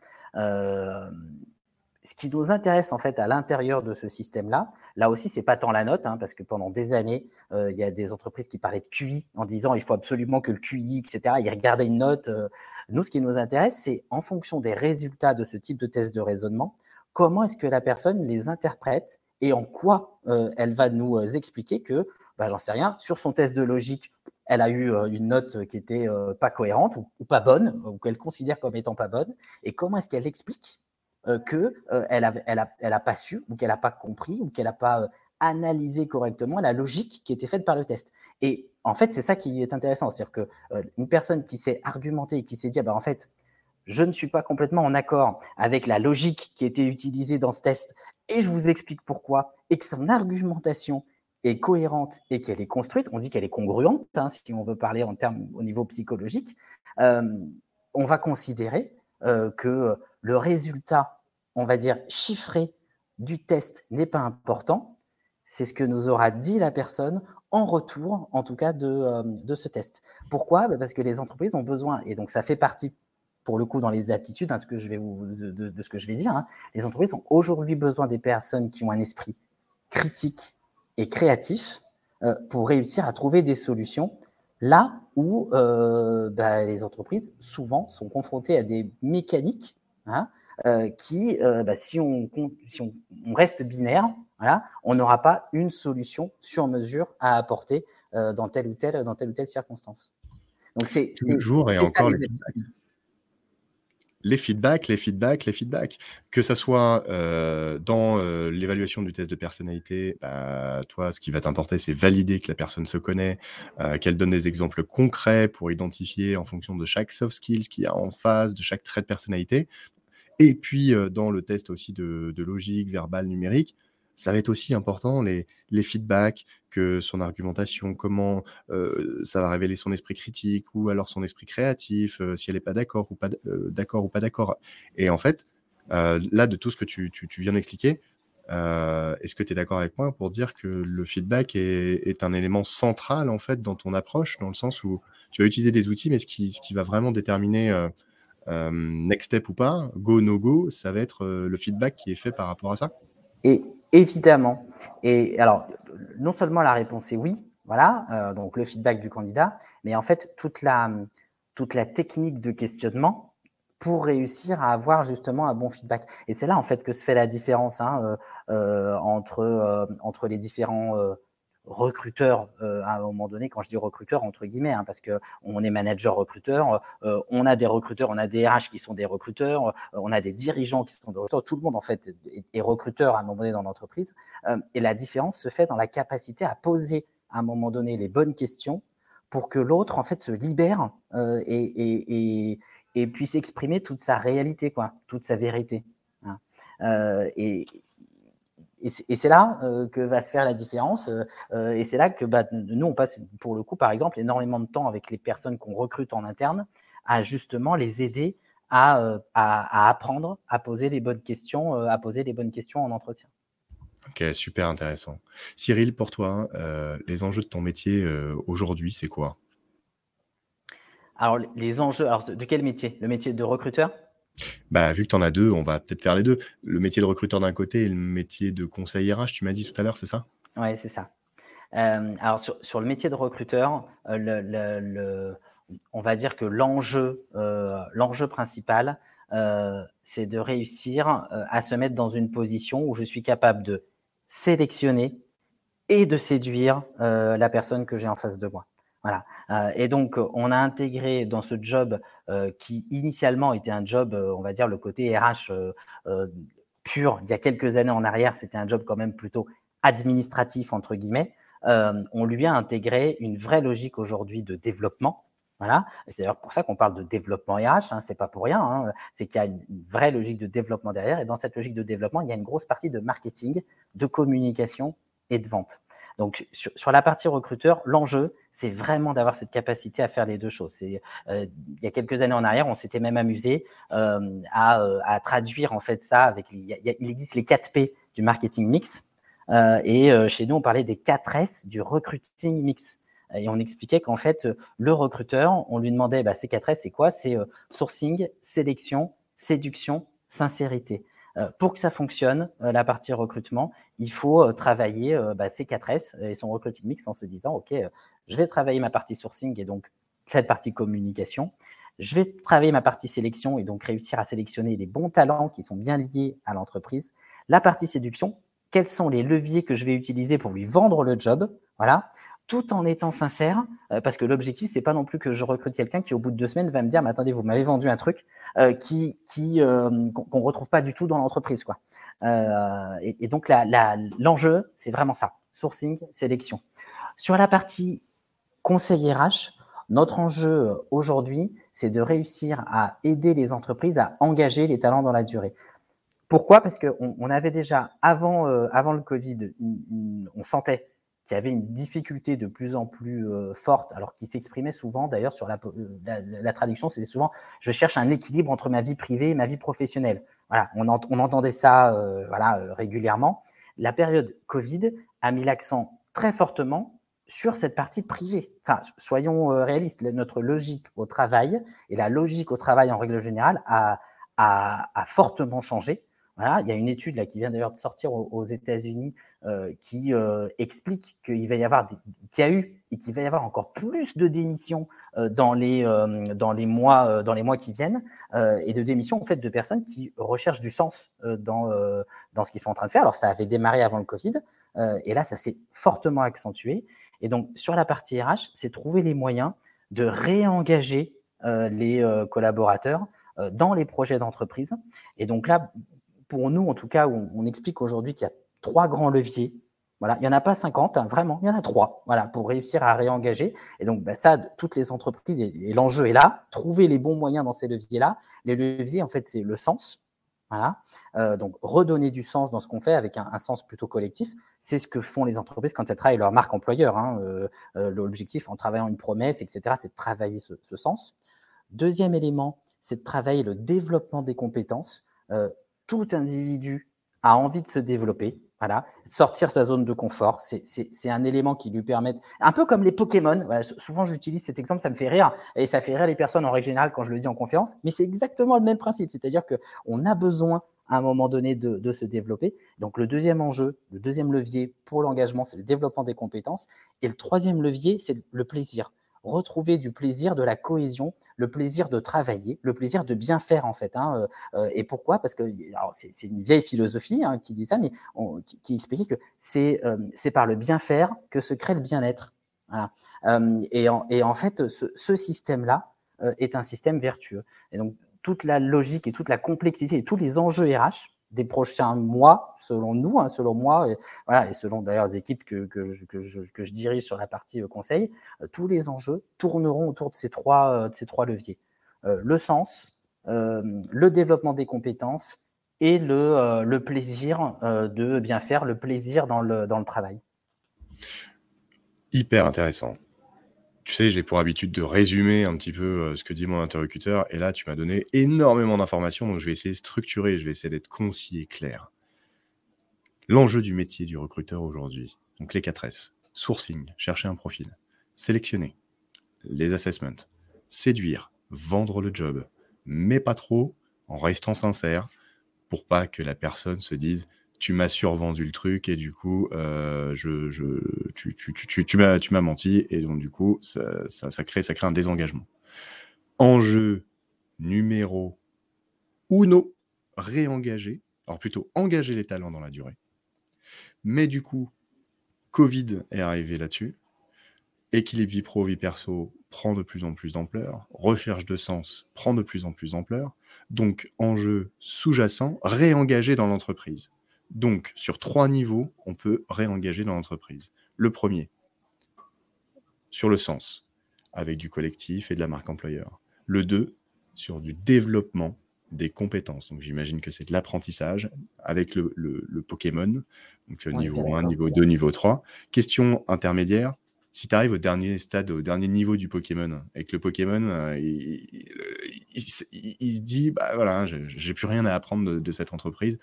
S1: Ce qui nous intéresse en fait à l'intérieur de ce système-là, là aussi, c'est pas tant la note, hein, parce que pendant des années, euh, il y a des entreprises qui parlaient de QI en disant il faut absolument que le QI, etc. Ils regardaient une note. Euh. Nous, ce qui nous intéresse, c'est en fonction des résultats de ce type de test de raisonnement, comment est-ce que la personne les interprète et en quoi euh, elle va nous expliquer que, bah, j'en sais rien, sur son test de logique, elle a eu une note qui était pas cohérente ou, ou pas bonne, ou qu'elle considère comme étant pas bonne, et comment est-ce qu'elle explique euh, qu'elle euh, elle a, elle a, elle a, pas su ou qu'elle n'a pas compris ou qu'elle n'a pas euh, analysé correctement la logique qui était faite par le test. Et en fait, c'est ça qui est intéressant, c'est-à-dire que une personne qui s'est argumentée et qui s'est dit, ah bah, en fait, je ne suis pas complètement en accord avec la logique qui été utilisée dans ce test, et je vous explique pourquoi, et que son argumentation est cohérente et qu'elle est construite, on dit qu'elle est congruente, hein, si on veut parler en termes au niveau psychologique, on va considérer que le résultat, on va dire, chiffré du test n'est pas important. C'est ce que nous aura dit la personne en retour, en tout cas, de, euh, ce test. Pourquoi? Bah, Parce que les entreprises ont besoin, et donc ça fait partie, pour le coup, dans les attitudes hein, de, ce que je vais dire, hein. les entreprises ont aujourd'hui besoin des personnes qui ont un esprit critique et créatif euh, pour réussir à trouver des solutions là où euh, bah, les entreprises souvent sont confrontées à des mécaniques Hein, euh, qui, euh, bah, si, on, si on, reste binaire, voilà, on n'aura pas une solution sur mesure à apporter euh, dans, telle ou telle, dans telle ou telle circonstance.
S2: Donc c'est toujours et encore les feedbacks. Les feedbacks, les feedbacks, les feedbacks. Que ça soit dans l'évaluation du test de personnalité, bah, toi, ce qui va t'importer, c'est valider que la personne se connaît, qu'elle donne des exemples concrets pour identifier en fonction de chaque soft skills qu'il y a en face, de chaque trait de personnalité. Et puis, dans le test aussi de, logique, verbale, numérique, ça va être aussi important, les, les feedbacks, son argumentation, comment ça va révéler son esprit critique ou alors son esprit créatif, si elle n'est pas d'accord ou pas d'accord ou pas d'accord. Et en fait, là, de tout ce que tu, tu, viens d'expliquer, est-ce que tu es d'accord avec moi pour dire que le feedback est, est, un élément central en fait dans ton approche, dans le sens où tu vas utiliser des outils, mais ce qui, ce qui va vraiment déterminer euh, next step ou pas, go, no go, ça va être euh, le feedback qui est fait par rapport à ça?
S1: Et évidemment. Et alors, non seulement la réponse est oui, voilà, euh, donc le feedback du candidat, mais en fait, toute la, technique de questionnement pour réussir à avoir justement un bon feedback. Et c'est là en fait que se fait la différence hein, entre, entre les différents recruteur euh, à un moment donné. Quand je dis recruteur, entre guillemets, hein, parce que on est manager recruteur, euh, on a des recruteurs, on a des RH qui sont des recruteurs, euh, on a des dirigeants qui sont des recruteurs. Tout le monde en fait est, recruteur à un moment donné dans l'entreprise. et la différence se fait dans la capacité à poser à un moment donné les bonnes questions pour que l'autre en fait se libère et, et, et, et, puisse exprimer toute sa réalité, quoi, toute sa vérité. Hein. et, et c'est là euh, que va se faire la différence. Euh, euh, et c'est là que bah, nous, on passe, pour le coup, par exemple, énormément de temps avec les personnes qu'on recrute en interne à justement les aider à, à, apprendre à poser les bonnes questions, à poser les bonnes questions en entretien.
S2: Ok, super intéressant. Cyril, pour toi, les enjeux de ton métier aujourd'hui, c'est quoi?
S1: Alors, les enjeux, alors de quel métier? Le métier de recruteur?
S2: Bah, vu que tu en as deux, on va peut-être faire les deux. Le métier de recruteur d'un côté et le métier de conseiller RH, tu m'as dit tout à l'heure, c'est ça?
S1: Oui, c'est ça. Euh, alors, sur, le métier de recruteur, euh, on va dire que l'enjeu euh, l'enjeu principal, c'est de réussir à se mettre dans une position où je suis capable de sélectionner et de séduire la personne que j'ai en face de moi. Voilà. Euh, et donc, on a intégré dans ce job euh, qui initialement était un job, euh, on va dire le côté RH pur. Il y a quelques années en arrière, c'était un job quand même plutôt administratif entre guillemets. on lui a intégré une vraie logique aujourd'hui de développement. Voilà. C'est d'ailleurs pour ça qu'on parle de développement RH. Hein, c'est pas pour rien. Hein. C'est qu'il y a une vraie logique de développement derrière. Et dans cette logique de développement, il y a une grosse partie de marketing, de communication et de vente. Donc sur, sur la partie recruteur, l'enjeu, c'est vraiment d'avoir cette capacité à faire les deux choses. Euh, il y a quelques années en arrière, on s'était même amusé euh, à, euh, à, traduire en fait ça avec. Il, y a, il existe les 4 P du marketing mix, euh, et euh, chez nous on parlait des 4 S du recruiting mix. Et on expliquait qu'en fait le recruteur, on lui demandait, bah, ces 4 S, c'est quoi? C'est sourcing, sélection, séduction, sincérité. Euh, pour que ça fonctionne, euh, la partie recrutement, il faut euh, travailler bah, ces 4 S et son recruiting mix en se disant, OK, je vais travailler ma partie sourcing et donc cette partie communication. Je vais travailler ma partie sélection et donc réussir à sélectionner les bons talents qui sont bien liés à l'entreprise. La partie séduction, quels sont les leviers que je vais utiliser pour lui vendre le job? Voilà tout en étant sincère, euh, parce que l'objectif c'est pas non plus que je recrute quelqu'un qui au bout de deux semaines va me dire mais attendez vous m'avez vendu un truc euh, qui qui euh, qu'on retrouve pas du tout dans l'entreprise quoi. Et, et, donc l'enjeu c'est vraiment ça sourcing sélection. Sur la partie conseil RH, notre enjeu aujourd'hui c'est de réussir à aider les entreprises à engager les talents dans la durée. Pourquoi? Parce qu'on on avait déjà avant avant le Covid, on sentait qui avait une difficulté de plus en plus euh, forte, alors qui s'exprimait souvent, d'ailleurs, sur la, la, la traduction, c'était souvent je cherche un équilibre entre ma vie privée et ma vie professionnelle. Voilà, on, on entendait ça euh, voilà, euh, régulièrement. La période Covid a mis l'accent très fortement sur cette partie privée. Enfin, soyons réalistes, notre logique au travail et la logique au travail en règle générale a, a, a fortement changé. Voilà, il y a une étude là qui vient d'ailleurs de sortir aux, États-Unis euh, qui euh, explique qu'il va y avoir, qu'il y a eu et qu'il va y avoir encore plus de démissions euh, dans les dans les mois dans les mois qui viennent et de démissions en fait de personnes qui recherchent du sens dans dans ce qu'ils sont en train de faire. Alors ça avait démarré avant le Covid et là ça s'est fortement accentué. Et donc sur la partie RH, c'est trouver les moyens de réengager les collaborateurs dans les projets d'entreprise. Et donc là, pour nous, en tout cas, on, on explique aujourd'hui qu'il y a trois grands leviers. Voilà, il n'y en a pas 50, hein, vraiment, il y en a trois, voilà, pour réussir à réengager. Et donc, bah, ça, toutes les entreprises, et, l'enjeu est là, trouver les bons moyens dans ces leviers-là. Les leviers, en fait, c'est le sens. Voilà. Euh, donc, redonner du sens dans ce qu'on fait avec un, sens plutôt collectif. C'est ce que font les entreprises quand elles travaillent leur marque employeur. Hein. Euh, euh, l'objectif, en travaillant une promesse, etc., c'est de travailler ce, ce, sens. Deuxième élément, c'est de travailler le développement des compétences. tout individu a envie de se développer. Voilà, sortir sa zone de confort, c'est un élément qui lui permet, un peu comme les Pokémon. souvent, j'utilise cet exemple, ça me fait rire et ça fait rire les personnes en règle générale quand je le dis en conférence. Mais c'est exactement le même principe, c'est-à-dire que on a besoin à un moment donné de, se développer. Donc, le deuxième enjeu, le deuxième levier pour l'engagement, c'est le développement des compétences. Et le troisième levier, c'est le plaisir. Retrouver du plaisir, de la cohésion, le plaisir de travailler, le plaisir de bien faire en fait. Hein, et pourquoi? Parce que c'est une vieille philosophie hein, qui dit ça, mais qui, expliquait que c'est par le bien faire que se crée le bien-être. Et, en, fait, ce, ce système-là est un système vertueux. Et donc toute la logique et toute la complexité et tous les enjeux RH des prochains mois, selon nous, hein, selon moi, et, voilà, et selon d'ailleurs les équipes que, que, que, je, dirige sur la partie euh, conseil, euh, tous les enjeux tourneront autour de ces trois, euh, de ces trois leviers. le sens, le développement des compétences et le, le plaisir de bien faire, le plaisir dans le, dans le travail.
S2: Hyper intéressant tu sais, j'ai pour habitude de résumer un petit peu euh, ce que dit mon interlocuteur, et là, tu m'as donné énormément d'informations, donc je vais essayer de structurer, je vais essayer d'être concis et clair. L'enjeu du métier du recruteur aujourd'hui, donc les 4 S, sourcing, chercher un profil, sélectionner, les assessments, séduire, vendre le job, mais pas trop, en restant sincère, pour pas que la personne se dise tu m'as survendu le truc et du coup, euh, je, je, tu, tu, tu, tu m'as menti et donc du coup, ça, ça, ça, crée, ça crée un désengagement. Enjeu numéro uno, réengager, alors plutôt engager les talents dans la durée. Mais du coup, Covid est arrivé là-dessus. Équilibre vie pro, vie perso prend de plus en plus d'ampleur. Recherche de sens prend de plus en plus d'ampleur. Donc, enjeu sous-jacent, réengager dans l'entreprise. Donc, sur trois niveaux, on peut réengager dans l'entreprise. Le premier, sur le sens, avec du collectif et de la marque employeur. Le deux, sur du développement des compétences. Donc, j'imagine que c'est de l'apprentissage avec le, Pokémon. Donc, niveau 1, niveau 2, niveau 3. Question intermédiaire. Si tu arrives au dernier stade, au dernier niveau du Pokémon, et que le Pokémon, euh, il, dit, bah voilà, j'ai plus rien à apprendre de cette entreprise,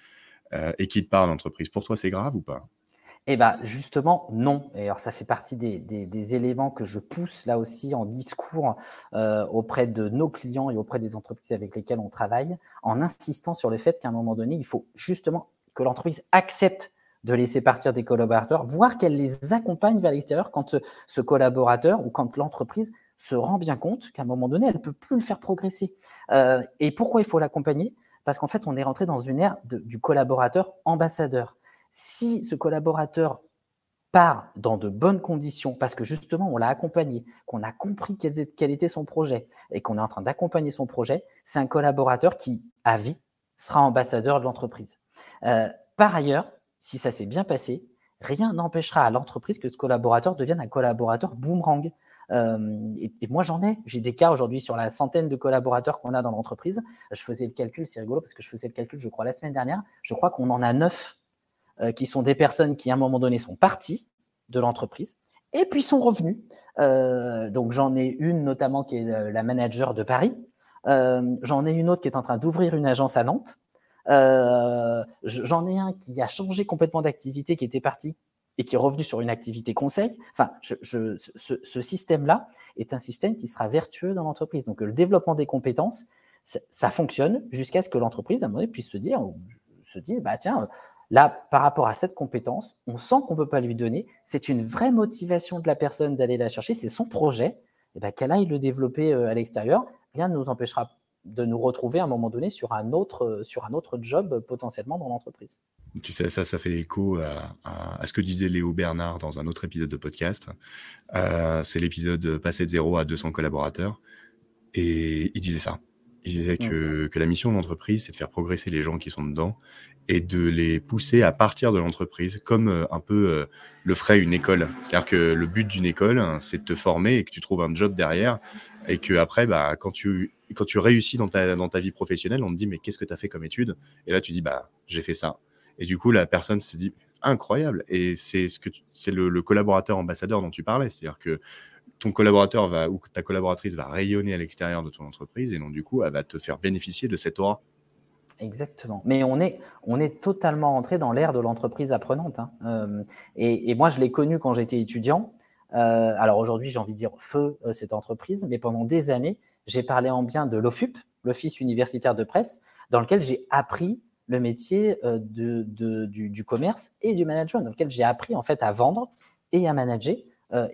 S2: euh, et qui te parle d'entreprise, pour toi, c'est grave ou pas?
S1: Eh bien, justement, non. Et alors, ça fait partie des, éléments que je pousse là aussi en discours euh, auprès de nos clients et auprès des entreprises avec lesquelles on travaille, en insistant sur le fait qu'à un moment donné, il faut justement que l'entreprise accepte de laisser partir des collaborateurs, voire qu'elle les accompagne vers l'extérieur quand ce, collaborateur ou quand l'entreprise se rend bien compte qu'à un moment donné, elle ne peut plus le faire progresser. Euh, et pourquoi il faut l'accompagner? Parce qu'en fait, on est rentré dans une ère du collaborateur ambassadeur. Si ce collaborateur part dans de bonnes conditions, parce que justement, on l'a accompagné, qu'on a compris quel était son projet et qu'on est en train d'accompagner son projet, c'est un collaborateur qui, à vie, sera ambassadeur de l'entreprise. Euh, par ailleurs, si ça s'est bien passé, rien n'empêchera à l'entreprise que ce collaborateur devienne un collaborateur boomerang. Euh, et, moi, j'en ai. J'ai des cas aujourd'hui sur la centaine de collaborateurs qu'on a dans l'entreprise. Je faisais le calcul, c'est rigolo parce que je faisais le calcul, je crois, la semaine dernière. Je crois qu'on en a neuf euh, qui sont des personnes qui, à un moment donné, sont parties de l'entreprise et puis sont revenus. Euh, donc, j'en ai une notamment qui est la manager de Paris. j'en ai une autre qui est en train d'ouvrir une agence à Nantes. j'en ai un qui a changé complètement d'activité, qui était parti, et qui est revenu sur une activité conseil. Enfin, ce, système-là est un système qui sera vertueux dans l'entreprise. Donc, le développement des compétences, ça, fonctionne jusqu'à ce que l'entreprise, à un moment donné, puisse se dire, se dise, bah tiens, là, par rapport à cette compétence, on sent qu'on ne peut pas lui donner. C'est une vraie motivation de la personne d'aller la chercher. C'est son projet. Et ben, qu'elle aille le développer euh, à l'extérieur, rien ne nous empêchera de nous retrouver à un moment donné sur un autre, sur un autre job potentiellement dans l'entreprise.
S2: Tu sais, ça, ça fait écho à, ce que disait Léo Bernard dans un autre épisode de podcast. Euh, c'est l'épisode Passer de zéro à 200 collaborateurs. Et il disait ça. Il disait que, que la mission de l'entreprise, c'est de faire progresser les gens qui sont dedans et de les pousser à partir de l'entreprise, comme euh, un peu euh, le ferait une école. C'est-à-dire que le but d'une école, hein, c'est de te former et que tu trouves un job derrière et que après, bah, quand tu quand tu réussis dans ta, dans ta vie professionnelle, on te dit mais qu'est-ce que tu as fait comme étude? Et là, tu dis bah j'ai fait ça. Et du coup, la personne se dit incroyable. Et c'est ce que c'est le, collaborateur ambassadeur dont tu parlais, c'est-à-dire que ton collaborateur va ou ta collaboratrice va rayonner à l'extérieur de ton entreprise et donc du coup, elle va te faire bénéficier de cette aura.
S1: Exactement. Mais on est, on est totalement entré dans l'ère de l'entreprise apprenante. Hein. Euh, et, moi, je l'ai connu quand j'étais étudiant. Euh, alors aujourd'hui, j'ai envie de dire feu euh, cette entreprise, mais pendant des années, j'ai parlé en bien de l'OFUP, l'Office universitaire de presse, dans lequel j'ai appris le métier euh, de, du, commerce et du management, dans lequel j'ai appris en fait à vendre et à manager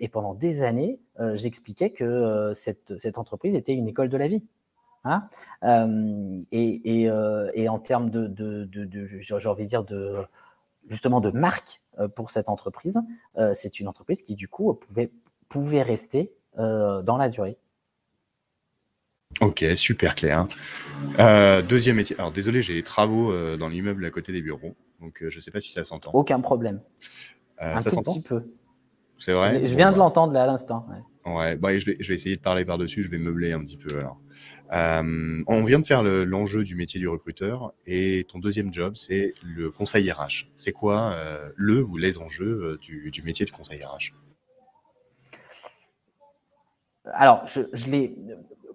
S1: et pendant des années, j'expliquais que cette, cette, entreprise était une école de la vie. Hein et, et, et, en termes de, de, de dire, de, justement de marque pour cette entreprise, c'est une entreprise qui, du coup, pouvait, pouvait rester dans la durée.
S2: Ok, super clair. Euh, deuxième métier. Alors désolé, j'ai des travaux euh, dans l'immeuble à côté des bureaux, donc euh, je ne sais pas si ça s'entend.
S1: Aucun problème.
S2: Un ça s'entend
S1: petit peu.
S2: C'est vrai.
S1: Je viens de bah. l'entendre là à l'instant.
S2: Ouais. bah, je, vais, je vais essayer de parler par-dessus, je vais meubler un petit peu alors. on vient de faire l'enjeu du métier du recruteur et ton deuxième job, c'est le conseil RH. C'est quoi le ou les enjeux du, du métier de conseil RH
S1: alors, je, je l'ai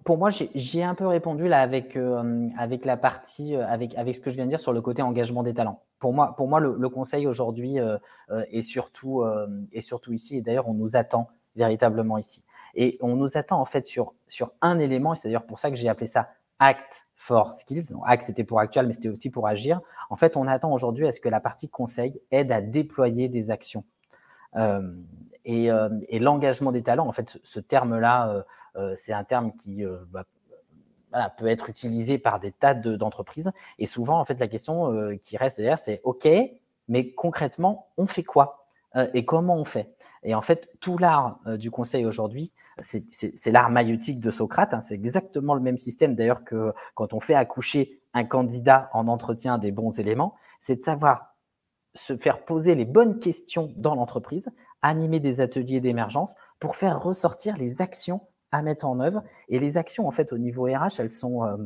S1: pour moi, j'y ai un peu répondu là avec, euh, avec la partie, euh, avec, avec ce que je viens de dire sur le côté engagement des talents. Pour moi, pour moi le, conseil aujourd'hui euh, est, surtout, est surtout ici, et d'ailleurs, on nous attend véritablement ici. Et on nous attend en fait sur, sur un élément, et c'est d'ailleurs pour ça que j'ai appelé ça Act for Skills. act, c'était pour actuel, mais c'était aussi pour agir. En fait, on attend aujourd'hui à ce que la partie conseil aide à déployer des actions. et, et l'engagement des talents, en fait, ce terme-là, euh, c'est un terme qui euh, bah, peut être utilisé par des tas d'entreprises. et souvent, en fait, la question euh, qui reste derrière, c'est OK, mais concrètement, on fait quoi? Et comment on fait? Et en fait, tout l'art du conseil aujourd'hui, c'est l'art maïotique de Socrate. Hein. c'est exactement le même système d'ailleurs que quand on fait accoucher un candidat en entretien des bons éléments, c'est de savoir se faire poser les bonnes questions dans l'entreprise, animer des ateliers d'émergence pour faire ressortir les actions à mettre en œuvre. Et les actions, en fait, au niveau RH, elles sont, euh,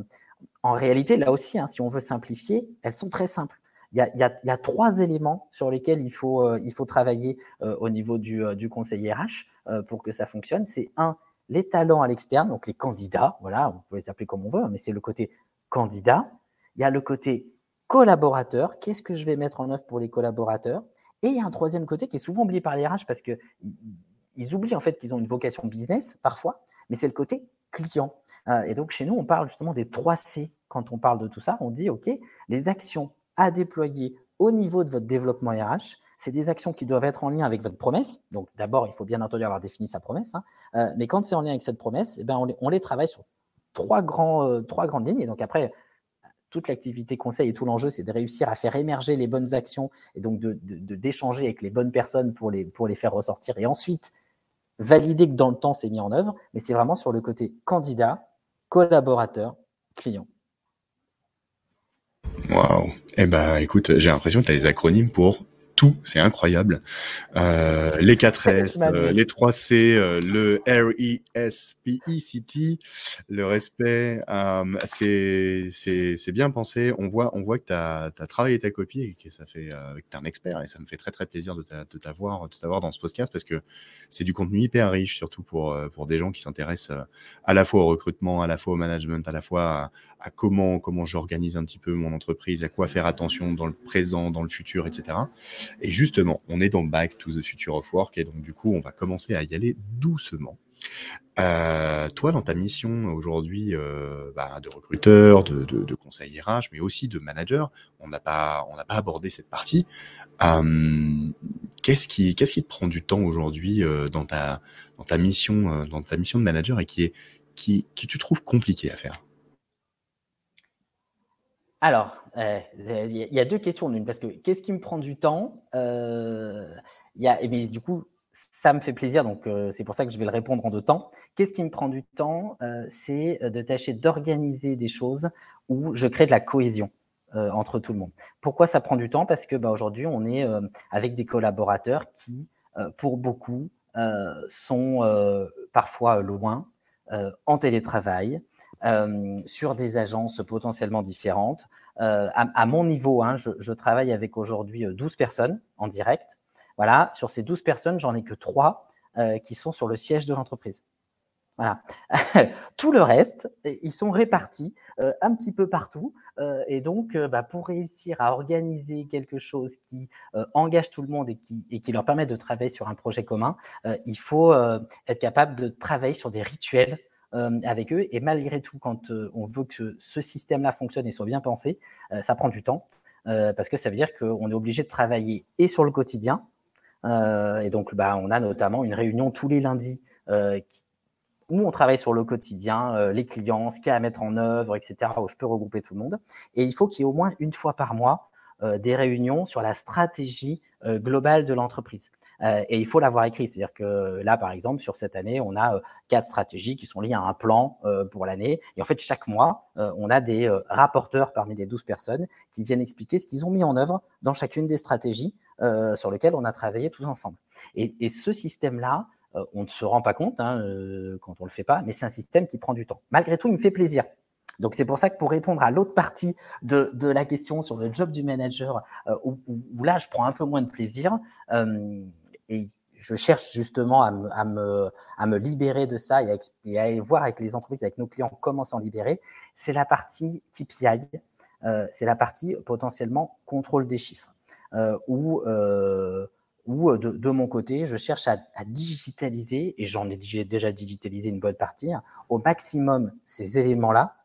S1: en réalité, là aussi, hein, si on veut simplifier, elles sont très simples. Il y, a, il, y a, trois éléments sur lesquels il faut, euh, il faut travailler euh, au niveau du, du conseil RH pour que ça fonctionne. C'est un, les talents à l'externe, donc les candidats, voilà, on peut les appeler comme on veut, hein, mais c'est le côté candidat. Il y a le côté collaborateur, qu'est-ce que je vais mettre en œuvre pour les collaborateurs? Et il y a un troisième côté qui est souvent oublié par les RH parce que ils oublient en fait qu'ils ont une vocation business parfois, mais c'est le côté client. Euh, et donc chez nous, on parle justement des 3 C quand on parle de tout ça. On dit, OK, les actions à déployer au niveau de votre développement RH, c'est des actions qui doivent être en lien avec votre promesse. Donc d'abord, il faut bien entendu avoir défini sa promesse. Hein. Euh, mais quand c'est en lien avec cette promesse, eh ben, on, les, travaille sur euh, trois grandes lignes. Et donc après, toute l'activité conseil et tout l'enjeu, c'est de réussir à faire émerger les bonnes actions et donc d'échanger de, avec les bonnes personnes pour les, pour les faire ressortir. Et ensuite, valider que dans le temps, c'est mis en œuvre, mais c'est vraiment sur le côté candidat, collaborateur, client.
S2: Waouh. Eh ben, écoute, j'ai l'impression que tu as les acronymes pour tout, c'est incroyable. Euh, les 4 S, euh, les 3 C, euh, le R E S P E C T, le respect, euh, c'est c'est bien pensé. On voit on voit que tu as, travaillé ta copie et que ça fait euh, que tu es un expert et ça me fait très très plaisir de t'avoir de t'avoir dans ce podcast parce que c'est du contenu hyper riche surtout pour pour des gens qui s'intéressent à la fois au recrutement, à la fois au management, à la fois à, comment comment j'organise un petit peu mon entreprise, à quoi faire attention dans le présent, dans le futur, etc. Et justement, on est dans Back to the Future of Work et donc du coup, on va commencer à y aller doucement. Euh, toi, dans ta mission aujourd'hui euh, bah, de recruteur, de, de, conseiller RH, mais aussi de manager, on n'a pas, on n'a pas abordé cette partie. Euh, qu'est-ce qui, qu'est-ce qui te prend du temps aujourd'hui dans ta, dans ta mission, dans ta mission de manager et qui est, qui, qui tu trouves compliqué à faire?
S1: Alors, euh, il y a deux questions l'une, parce que qu'est-ce qui me prend du temps euh, y a, mais Du coup, ça me fait plaisir, donc euh, c'est pour ça que je vais le répondre en deux temps. Qu'est-ce qui me prend du temps euh, C'est de tâcher d'organiser des choses où je crée de la cohésion entre tout le monde. Pourquoi ça prend du temps? Parce que bah, aujourd'hui, on est avec des collaborateurs qui, pour beaucoup, sont parfois loin, en télétravail, euh, sur des agences potentiellement différentes. Euh, à, mon niveau, hein, je, travaille avec aujourd'hui 12 euh, personnes en direct. Voilà, sur ces 12 personnes, j'en ai que 3 euh, qui sont sur le siège de l'entreprise. Voilà. Tout le reste, ils sont répartis euh, un petit peu partout. Et donc, bah, pour réussir à organiser quelque chose qui engage tout le monde et qui, et qui leur permet de travailler sur un projet commun, il faut être capable de travailler sur des rituels euh, avec eux. Et malgré tout, quand euh, on veut que ce système-là fonctionne et soit bien pensé, euh, ça prend du temps. parce que ça veut dire qu'on est obligé de travailler et sur le quotidien, et donc, bah, on a notamment une réunion tous les lundis où on travaille sur le quotidien, les clients, ce qu'il y a à mettre en œuvre, etc., où je peux regrouper tout le monde. Et il faut qu'il y ait au moins une fois par mois des réunions sur la stratégie globale de l'entreprise. Euh, et il faut l'avoir écrit. C'est-à-dire que là, par exemple, sur cette année, on a euh, quatre stratégies qui sont liées à un plan euh, pour l'année. Et en fait, chaque mois, on a des rapporteurs parmi les 12 personnes qui viennent expliquer ce qu'ils ont mis en œuvre dans chacune des stratégies sur lesquelles on a travaillé tous ensemble. Et, ce système-là, on ne se rend pas compte hein, quand on le fait pas, mais c'est un système qui prend du temps. Malgré tout, il me fait plaisir. Donc c'est pour ça que pour répondre à l'autre partie de, la question sur le job du manager, où, là je prends un peu moins de plaisir, euh, et je cherche justement à me, à me, à me libérer de ça et à, et à, voir avec les entreprises, avec nos clients, comment s'en libérer. C'est la partie KPI, euh, c'est la partie potentiellement contrôle des chiffres, euh, où, euh, où de, de, mon côté, je cherche à, à digitaliser, et j'en ai déjà digitalisé une bonne partie, hein, au maximum ces éléments-là,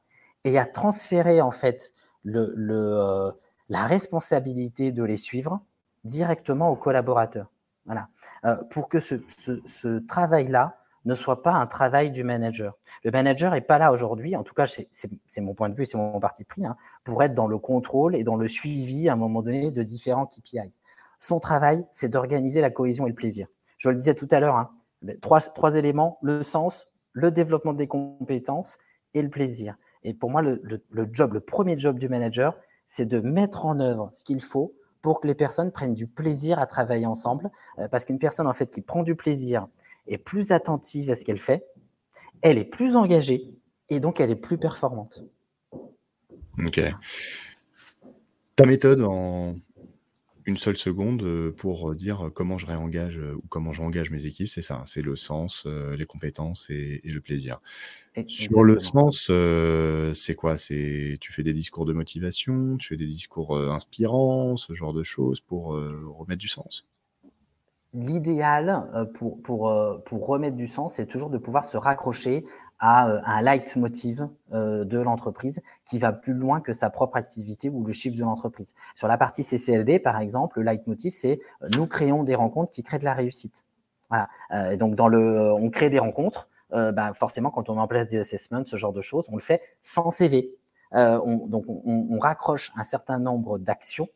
S1: et à transférer en fait le, le, euh, la responsabilité de les suivre directement aux collaborateurs. Voilà. Euh, pour que ce, ce, ce travail-là ne soit pas un travail du manager. Le manager n'est pas là aujourd'hui, en tout cas c'est mon point de vue, c'est mon parti pris, hein, pour être dans le contrôle et dans le suivi à un moment donné de différents KPI. Son travail, c'est d'organiser la cohésion et le plaisir. Je le disais tout à l'heure, hein, trois, trois éléments, le sens, le développement des compétences et le plaisir. Et pour moi, le, le, le job, le premier job du manager, c'est de mettre en œuvre ce qu'il faut pour que les personnes prennent du plaisir à travailler ensemble. Euh, parce qu'une personne, en fait, qui prend du plaisir est plus attentive à ce qu'elle fait, elle est plus engagée et donc elle est plus performante.
S2: Ok. Ta méthode en une seule seconde euh, pour dire comment je réengage euh, ou comment j'engage mes équipes, c'est ça, c'est le sens, les compétences et, et le plaisir. Sur le sens, euh, c'est quoi? C'est tu fais des discours de motivation, tu fais des discours euh, inspirants, ce genre de choses pour euh, remettre du sens?
S1: L'idéal pour, pour, pour remettre du sens, c'est toujours de pouvoir se raccrocher à un leitmotiv de l'entreprise qui va plus loin que sa propre activité ou le chiffre de l'entreprise. Sur la partie CCLD, par exemple, le leitmotiv, c'est nous créons des rencontres qui créent de la réussite. Voilà. Donc dans le, on crée des rencontres euh, bah, forcément, quand on met en place des assessments, ce genre de choses, on le fait sans CV. Euh, on, donc, on, raccroche un certain nombre d'actions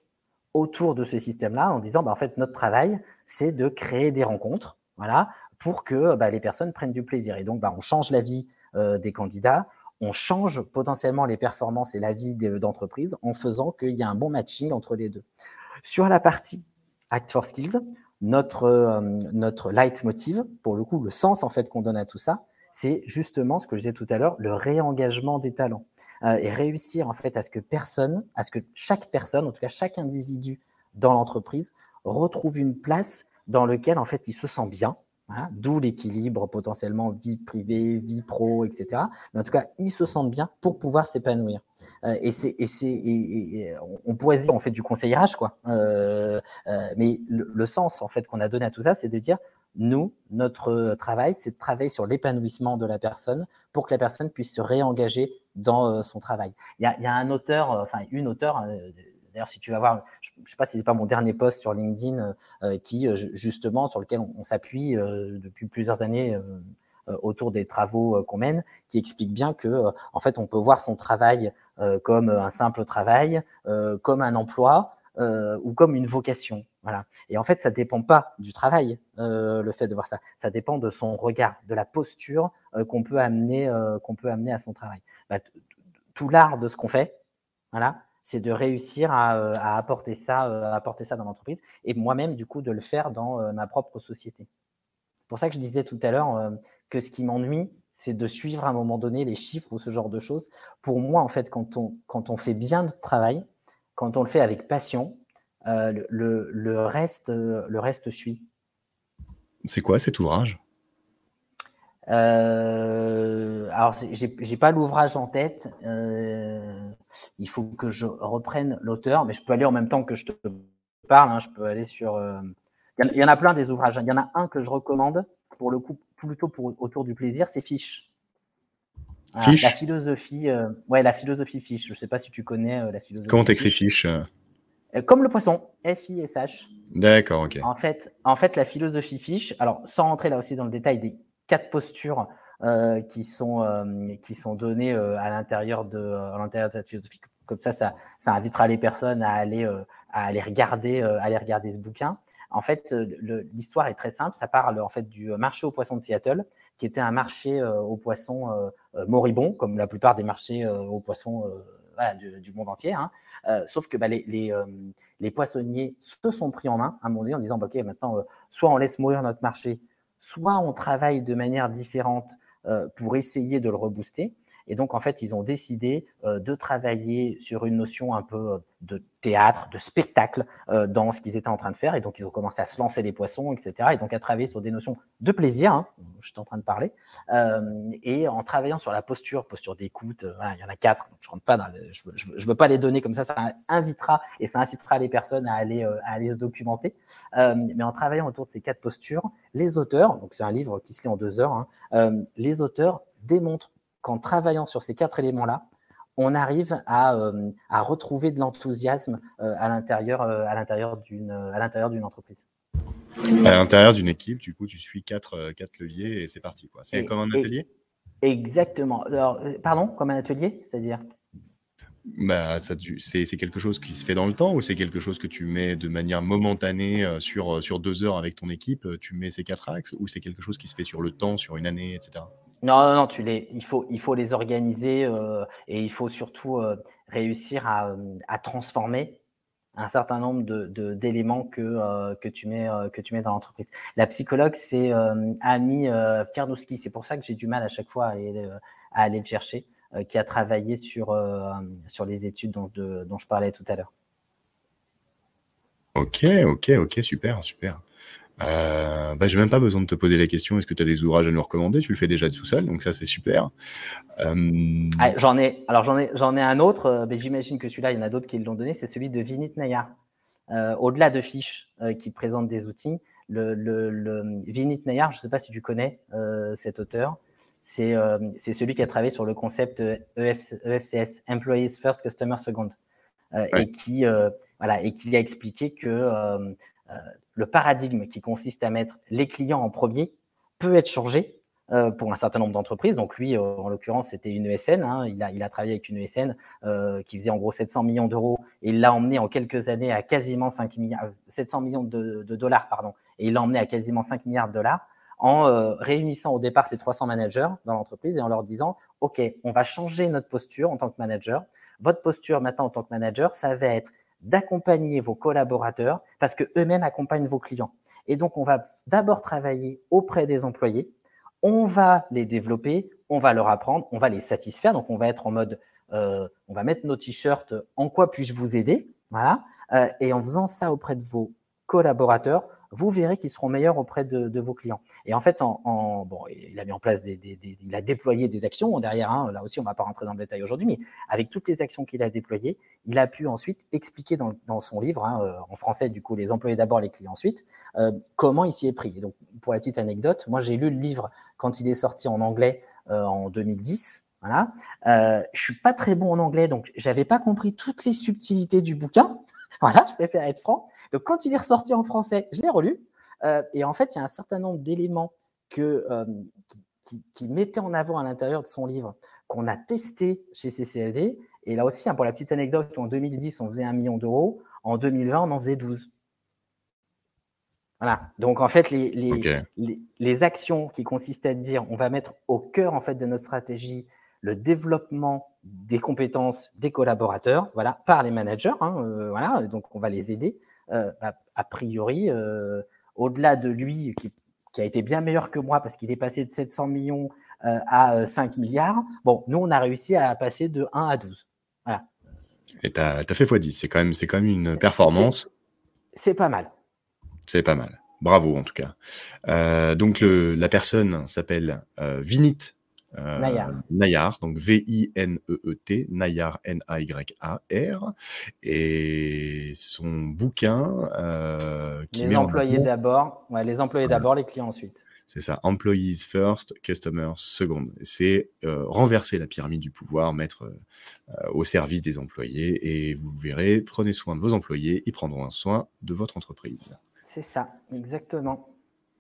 S1: autour de ce système-là en disant, bah, en fait, notre travail, c'est de créer des rencontres, voilà, pour que bah, les personnes prennent du plaisir. Et donc, on change la vie euh, des candidats, on change potentiellement les performances et la vie d'entreprise en faisant qu'il y a un bon matching entre les deux. Sur la partie Act for Skills, notre, euh, notre leitmotiv, pour le coup, le sens en fait qu'on donne à tout ça, c'est justement ce que je disais tout à l'heure, le réengagement des talents. Euh, et réussir en fait à ce que personne, à ce que chaque personne, en tout cas chaque individu dans l'entreprise, retrouve une place dans laquelle en fait il se sent bien, voilà, d'où l'équilibre potentiellement vie privée, vie pro, etc. Mais en tout cas, ils se sentent bien pour pouvoir s'épanouir. Euh, et c'est, et c'est, on pourrait se dire, on fait du conseillage, quoi. Euh, euh, mais le, sens en fait qu'on a donné à tout ça, c'est de dire, nous, notre travail, c'est de travailler sur l'épanouissement de la personne pour que la personne puisse se réengager dans euh, son travail. Il y a, y a un auteur, euh, enfin une auteure. D'ailleurs, si tu vas voir, je ne sais pas si c'est pas mon dernier post sur LinkedIn, euh, qui justement sur lequel on, s'appuie depuis plusieurs années autour des travaux qu'on mène, qui explique bien que en fait on peut voir son travail comme un simple travail, comme un emploi ou comme une vocation. Voilà. Et en fait, ça dépend pas du travail, euh, le fait de voir ça. Ça dépend de son regard, de la posture euh, qu'on peut amener, euh, qu'on peut amener à son travail. Bah, tout l'art de ce qu'on fait, voilà, c'est de réussir à, à apporter ça, à apporter ça dans l'entreprise. Et moi-même, du coup, de le faire dans ma propre société. C'est pour ça que je disais tout à l'heure que ce qui m'ennuie, c'est de suivre à un moment donné les chiffres ou ce genre de choses. Pour moi, en fait, quand on, quand on fait bien notre travail, quand on le fait avec passion, euh, le, le, reste, euh, le reste suit.
S2: C'est quoi cet ouvrage?
S1: Euh, alors, j'ai pas l'ouvrage en tête. Euh, il faut que je reprenne l'auteur, mais je peux aller en même temps que je te parle. Hein, je peux aller sur. Euh, il y, en a plein des ouvrages. Hein. Il y en a un que je recommande pour le coup plutôt pour autour du plaisir, c'est Fiche.
S2: Fiche.
S1: la philosophie. ouais, la philosophie Fiche. Je sais pas si tu connais la philosophie.
S2: Comment t'écris Fiche
S1: Comme le poisson, F-I-S-H.
S2: D'accord, ok.
S1: En fait, en fait, la philosophie fiche, alors sans rentrer là aussi dans le détail des quatre postures euh, qui, sont, euh, qui sont données euh, à l'intérieur de, à l'intérieur de cette philosophie, comme ça, ça, ça invitera les personnes à aller, à aller, regarder, à aller regarder ce bouquin. En fait, l'histoire est très simple. Ça parle en fait du marché aux poissons de Seattle, qui était un marché aux poissons moribonds, comme la plupart des marchés aux poissons du, monde entier. Hein. sauf que bah, les, poissonniers se sont pris en main à un moment donné en disant bah, OK, maintenant, euh, soit on laisse mourir notre marché, soit on travaille de manière différente euh, pour essayer de le rebooster. Et donc, en fait, ils ont décidé euh, de travailler sur une notion un peu euh, de théâtre, de spectacle euh, dans ce qu'ils étaient en train de faire. Et donc, ils ont commencé à se lancer les poissons, etc. Et donc, à travailler sur des notions de plaisir, hein, je suis en train de parler, et en travaillant sur la posture, posture d'écoute, il y en a quatre, je rentre pas dans je, veux, pas les donner comme ça, ça invitera et ça incitera les personnes à aller, à aller se documenter. mais en travaillant autour de ces quatre postures, les auteurs, donc c'est un livre qui se lit en deux heures, hein, les auteurs démontrent qu'en travaillant sur ces quatre éléments-là, on arrive à, euh, retrouver de l'enthousiasme euh, à l'intérieur euh, à l'intérieur d'une à l'intérieur d'une entreprise.
S2: À l'intérieur d'une équipe, du coup, tu suis quatre, quatre leviers et c'est parti. C'est comme un atelier?
S1: Exactement. pardon, comme un atelier, c'est-à-dire?
S2: Bah, ça, c'est, quelque chose qui se fait dans le temps ou c'est quelque chose que tu mets de manière momentanée sur, sur deux heures avec ton équipe, tu mets ces quatre axes ou c'est quelque chose qui se fait sur le temps, sur une année, etc.
S1: Non, non, non, tu les, il, faut, il faut les organiser euh, et il faut surtout euh, réussir à, à, transformer un certain nombre de, d'éléments que, euh, que, tu mets, que tu mets dans l'entreprise. La psychologue, c'est Ami Karnowski. C'est pour ça que j'ai du mal à chaque fois à aller, à aller le chercher, qui a travaillé sur, sur les études dont, dont je parlais tout à l'heure.
S2: Ok, ok, ok, super, super. Euh, bah, j'ai même pas besoin de te poser la question est-ce que tu as des ouvrages à nous recommander? Tu le fais déjà tout seul, donc ça c'est super.
S1: Euh... Ah, j'en ai, alors j'en ai, j'en ai un autre, euh, mais j'imagine que celui-là, il y en a d'autres qui l'ont donné, c'est celui de Vinit Nayar. Euh, au-delà de fiches euh, qui présentent des outils, le, le, le Vinit Nayar, je ne sais pas si tu connais cet auteur, c'est c'est celui qui a travaillé sur le concept EFCS, e Employees First, Customer Second, et qui voilà et qui a expliqué que le paradigme qui consiste à mettre les clients en premier peut être changé euh, pour un certain nombre d'entreprises. Donc lui, euh, en l'occurrence, c'était une ESN. Hein. Il, a, il a travaillé avec une ESN euh, qui faisait en gros 700 millions d'euros et il l'a emmené en quelques années à quasiment 5 milliards, 700 millions de, dollars, pardon, et il l'a emmené à quasiment 5 milliards de dollars en réunissant au départ ces 300 managers dans l'entreprise et en leur disant, OK, on va changer notre posture en tant que manager. Votre posture maintenant en tant que manager, ça va être d'accompagner vos collaborateurs parce que eux-mêmes accompagnent vos clients. Et donc, on va d'abord travailler auprès des employés, on va les développer, on va leur apprendre, on va les satisfaire. Donc, on va être en mode, euh, on va mettre nos t-shirts, en quoi puis-je vous aider? Voilà. Euh, et en faisant ça auprès de vos collaborateurs, vous verrez qu'ils seront meilleurs auprès de, vos clients. Et en fait, en, bon, il a mis en place des, il a déployé des actions derrière. Hein, là aussi, on ne va pas rentrer dans le détail aujourd'hui, mais avec toutes les actions qu'il a déployées, il a pu ensuite expliquer dans, son livre, hein, euh, en français, du coup, les employés d'abord, les clients ensuite, euh, comment il s'y est pris. Et donc, pour la petite anecdote, moi, j'ai lu le livre quand il est sorti en anglais euh, en 2010. Voilà. Euh, je suis pas très bon en anglais, donc j'avais pas compris toutes les subtilités du bouquin. Voilà, je préfère être franc. Donc, quand il est ressorti en français, je l'ai relu. Euh, et en fait, il y a un certain nombre d'éléments que, euh, qui, qui, mettait en avant à l'intérieur de son livre qu'on a testé chez CCLD. Et là aussi, hein, pour la petite anecdote, en 2010, on faisait un million d'euros. En 2020, on en faisait 12. Voilà. Donc, en fait, les, les, les, les, actions qui consistaient à dire on va mettre au cœur en fait, de notre stratégie le développement des compétences des collaborateurs, voilà, par les managers, hein, euh, voilà, donc on va les aider. Euh, a, priori, euh, au-delà de lui, qui, qui, a été bien meilleur que moi parce qu'il est passé de 700 millions à 5 milliards, bon, nous, on a réussi à passer de 1 à 12. Voilà.
S2: Et tu as, fait x10, c'est quand, même, quand même une performance.
S1: C'est pas mal.
S2: C'est pas mal. Bravo en tout cas. donc le, la personne s'appelle Vinit
S1: euh, Nayar.
S2: Nayar, donc V-I-N-E-E-T, Nayar, N-A-Y-A-R, et son bouquin
S1: euh, qui les employés d'abord, ouais, les employés d'abord, les clients ensuite.
S2: C'est ça, employees first, customers second. C'est renverser la pyramide du pouvoir, mettre au service des employés et vous verrez, prenez soin de vos employés, ils prendront soin de votre entreprise.
S1: C'est ça, exactement.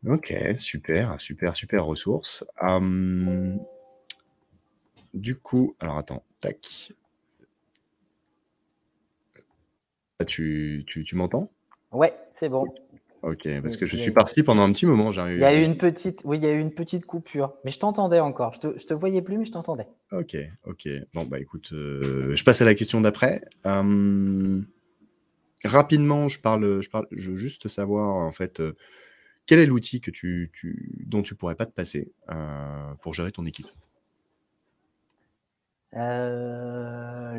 S2: Ok, super, super, super ressource. Hum, du coup, alors attends, tac. Tu, tu, tu m'entends?
S1: Ouais, c'est bon.
S2: Ok, parce que je suis parti pendant un petit moment.
S1: Il y a eu une petite, oui, il y a eu une petite coupure, mais je t'entendais encore. Je te, te voyais plus, mais je t'entendais.
S2: Ok, ok. Bon bah écoute, euh, je passe à la question d'après. Hum, rapidement, je parle, je parle, je veux juste savoir en fait, euh, quel est l'outil que tu, tu, dont tu pourrais pas te passer euh, pour gérer ton équipe?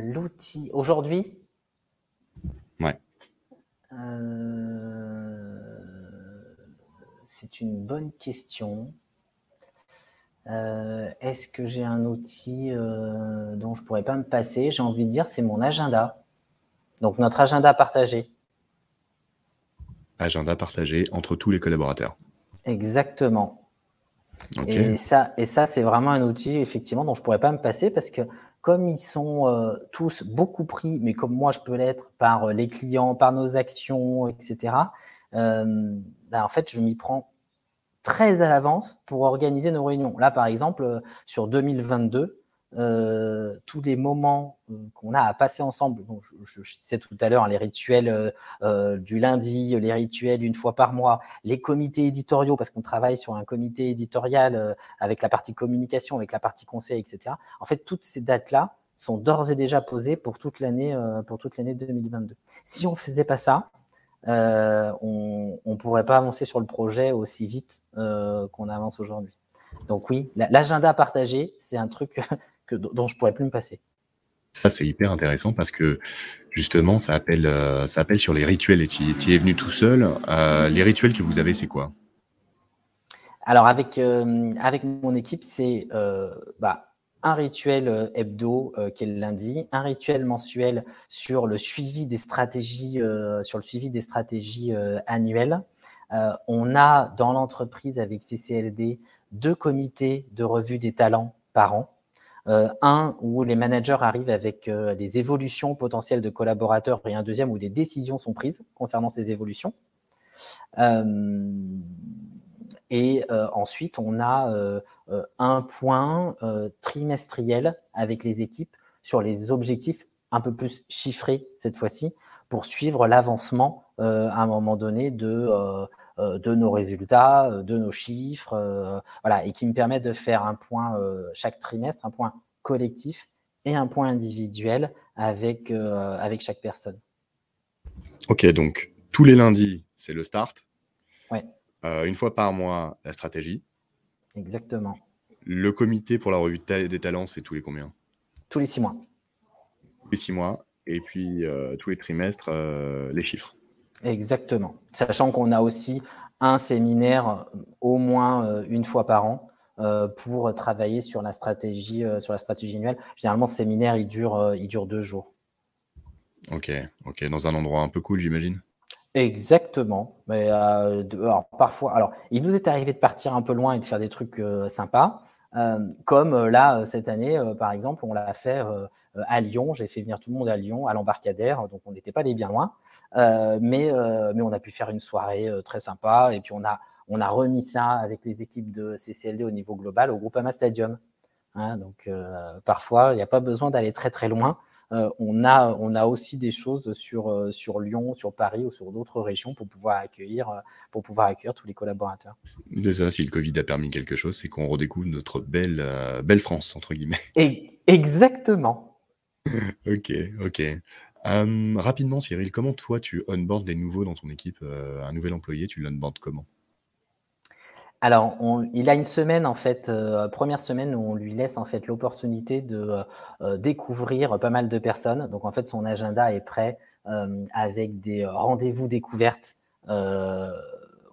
S1: L'outil aujourd'hui?
S2: Ouais.
S1: c'est une bonne question. Euh, est-ce que j'ai un outil euh, dont je pourrais pas me passer? J'ai envie de dire c'est mon agenda. Donc notre agenda partagé.
S2: Agenda partagé entre tous les collaborateurs.
S1: Exactement. Et ça, et ça c'est vraiment un outil effectivement dont je pourrais pas me passer parce que comme ils sont euh, tous beaucoup pris, mais comme moi je peux l'être par les clients, par nos actions, etc. Ben, en fait, je m'y prends très à l'avance pour organiser nos réunions. Là, par exemple, euh, sur 2022, euh, tous les moments euh, qu'on a à passer ensemble, je, je, disais tout à l'heure, hein, les rituels du lundi, les rituels une fois par mois, les comités éditoriaux, parce qu'on travaille sur un comité éditorial avec la partie communication, avec la partie conseil, etc. En fait, toutes ces dates-là sont d'ores et déjà posées pour toute l'année pour toute l'année 2022. Si on faisait pas ça, euh, on ne pourrait pas avancer sur le projet aussi vite euh, qu'on avance aujourd'hui. Donc oui, l'agenda partagé, c'est un truc que, dont je pourrais plus me passer.
S2: Ça, c'est hyper intéressant parce que justement, ça appelle, euh, ça appelle sur les rituels et tu y es venu tout seul. les rituels que vous avez, c'est quoi?
S1: Alors, avec, avec mon équipe, c'est bah, un rituel euh, hebdo euh, qui est le lundi, un rituel mensuel sur le suivi des stratégies, euh, sur le suivi des stratégies annuelles. on a dans l'entreprise avec CCLD deux comités de revue des talents par an. Un où les managers arrivent avec les évolutions potentielles de collaborateurs et un deuxième où des décisions sont prises concernant ces évolutions. et ensuite, on a euh, un point euh, trimestriel avec les équipes sur les objectifs un peu plus chiffrés cette fois-ci pour suivre l'avancement euh, à un moment donné de, de nos résultats, de nos chiffres, voilà, et qui me permet de faire un point chaque trimestre, un point collectif et un point individuel avec, avec chaque personne.
S2: Ok, donc tous les lundis, c'est le start.
S1: Ouais.
S2: une fois par mois, la stratégie.
S1: Exactement.
S2: Le comité pour la revue des talents, c'est tous les combien?
S1: Tous les six mois.
S2: Tous les six mois. Et puis, euh, tous les trimestres, euh, les chiffres.
S1: Exactement. Sachant qu'on a aussi un séminaire euh, au moins une fois par an pour travailler sur la stratégie, sur la stratégie annuelle. Généralement, ce séminaire, il dure, il dure deux jours.
S2: Ok, ok. Dans un endroit un peu cool, j'imagine?
S1: Exactement. Mais parfois, alors, il nous est arrivé de partir un peu loin et de faire des trucs sympas. Euh, comme euh, là, euh, cette année, par exemple, on l'a fait à Lyon. J'ai fait venir tout le monde à Lyon, à l'embarcadère, donc on n'était pas allé bien loin. mais, mais on a pu faire une soirée très sympa. Et puis on a, on a remis ça avec les équipes de CCLD au niveau global au Groupama Stadium. Hein, donc parfois, il n'y a pas besoin d'aller très très loin. on, a, on a aussi des choses sur, sur Lyon, sur Paris ou sur d'autres régions pour pouvoir accueillir pour pouvoir accueillir tous les collaborateurs.
S2: Déjà, si le Covid a permis quelque chose, c'est qu'on redécouvre notre belle, euh, belle France, entre guillemets.
S1: Et exactement.
S2: Ok, ok. Rapidement, Cyril, comment toi tu onboardes des nouveaux dans ton équipe Un nouvel employé, tu l'onboardes comment?
S1: Alors, il a une semaine en fait, première semaine où on lui laisse en fait l'opportunité de découvrir pas mal de personnes. Donc en fait, son agenda est prêt avec des rendez-vous découvertes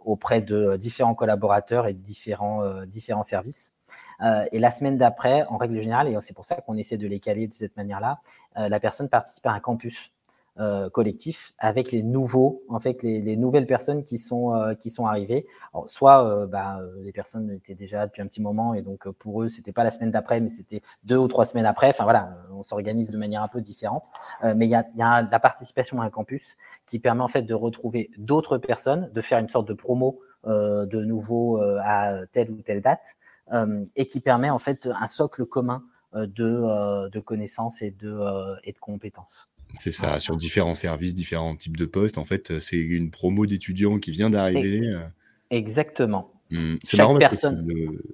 S1: auprès de différents collaborateurs et de différents, différents services. Euh, et la semaine d'après, en règle générale, et c'est pour ça qu'on essaie de les caler de cette manière-là, la personne participe à un campus euh, collectif avec les nouveaux, en fait, les, les nouvelles personnes qui sont, euh, qui sont arrivées. Alors, soit euh, bah, les personnes étaient déjà depuis un petit moment et donc pour eux, c'était pas la semaine d'après, mais c'était deux ou trois semaines après. Enfin voilà, on s'organise de manière un peu différente. mais il y a, y a, la participation à un campus qui permet en fait de retrouver d'autres personnes, de faire une sorte de promo de nouveau à telle ou telle date et qui permet en fait un socle commun de, de connaissances et de, et de compétences.
S2: C'est ça, sur différents services, différents types de postes. En fait, c'est une promo d'étudiants qui vient d'arriver. Euh.
S1: Exactement.
S2: Mmh. C'est marrant personne...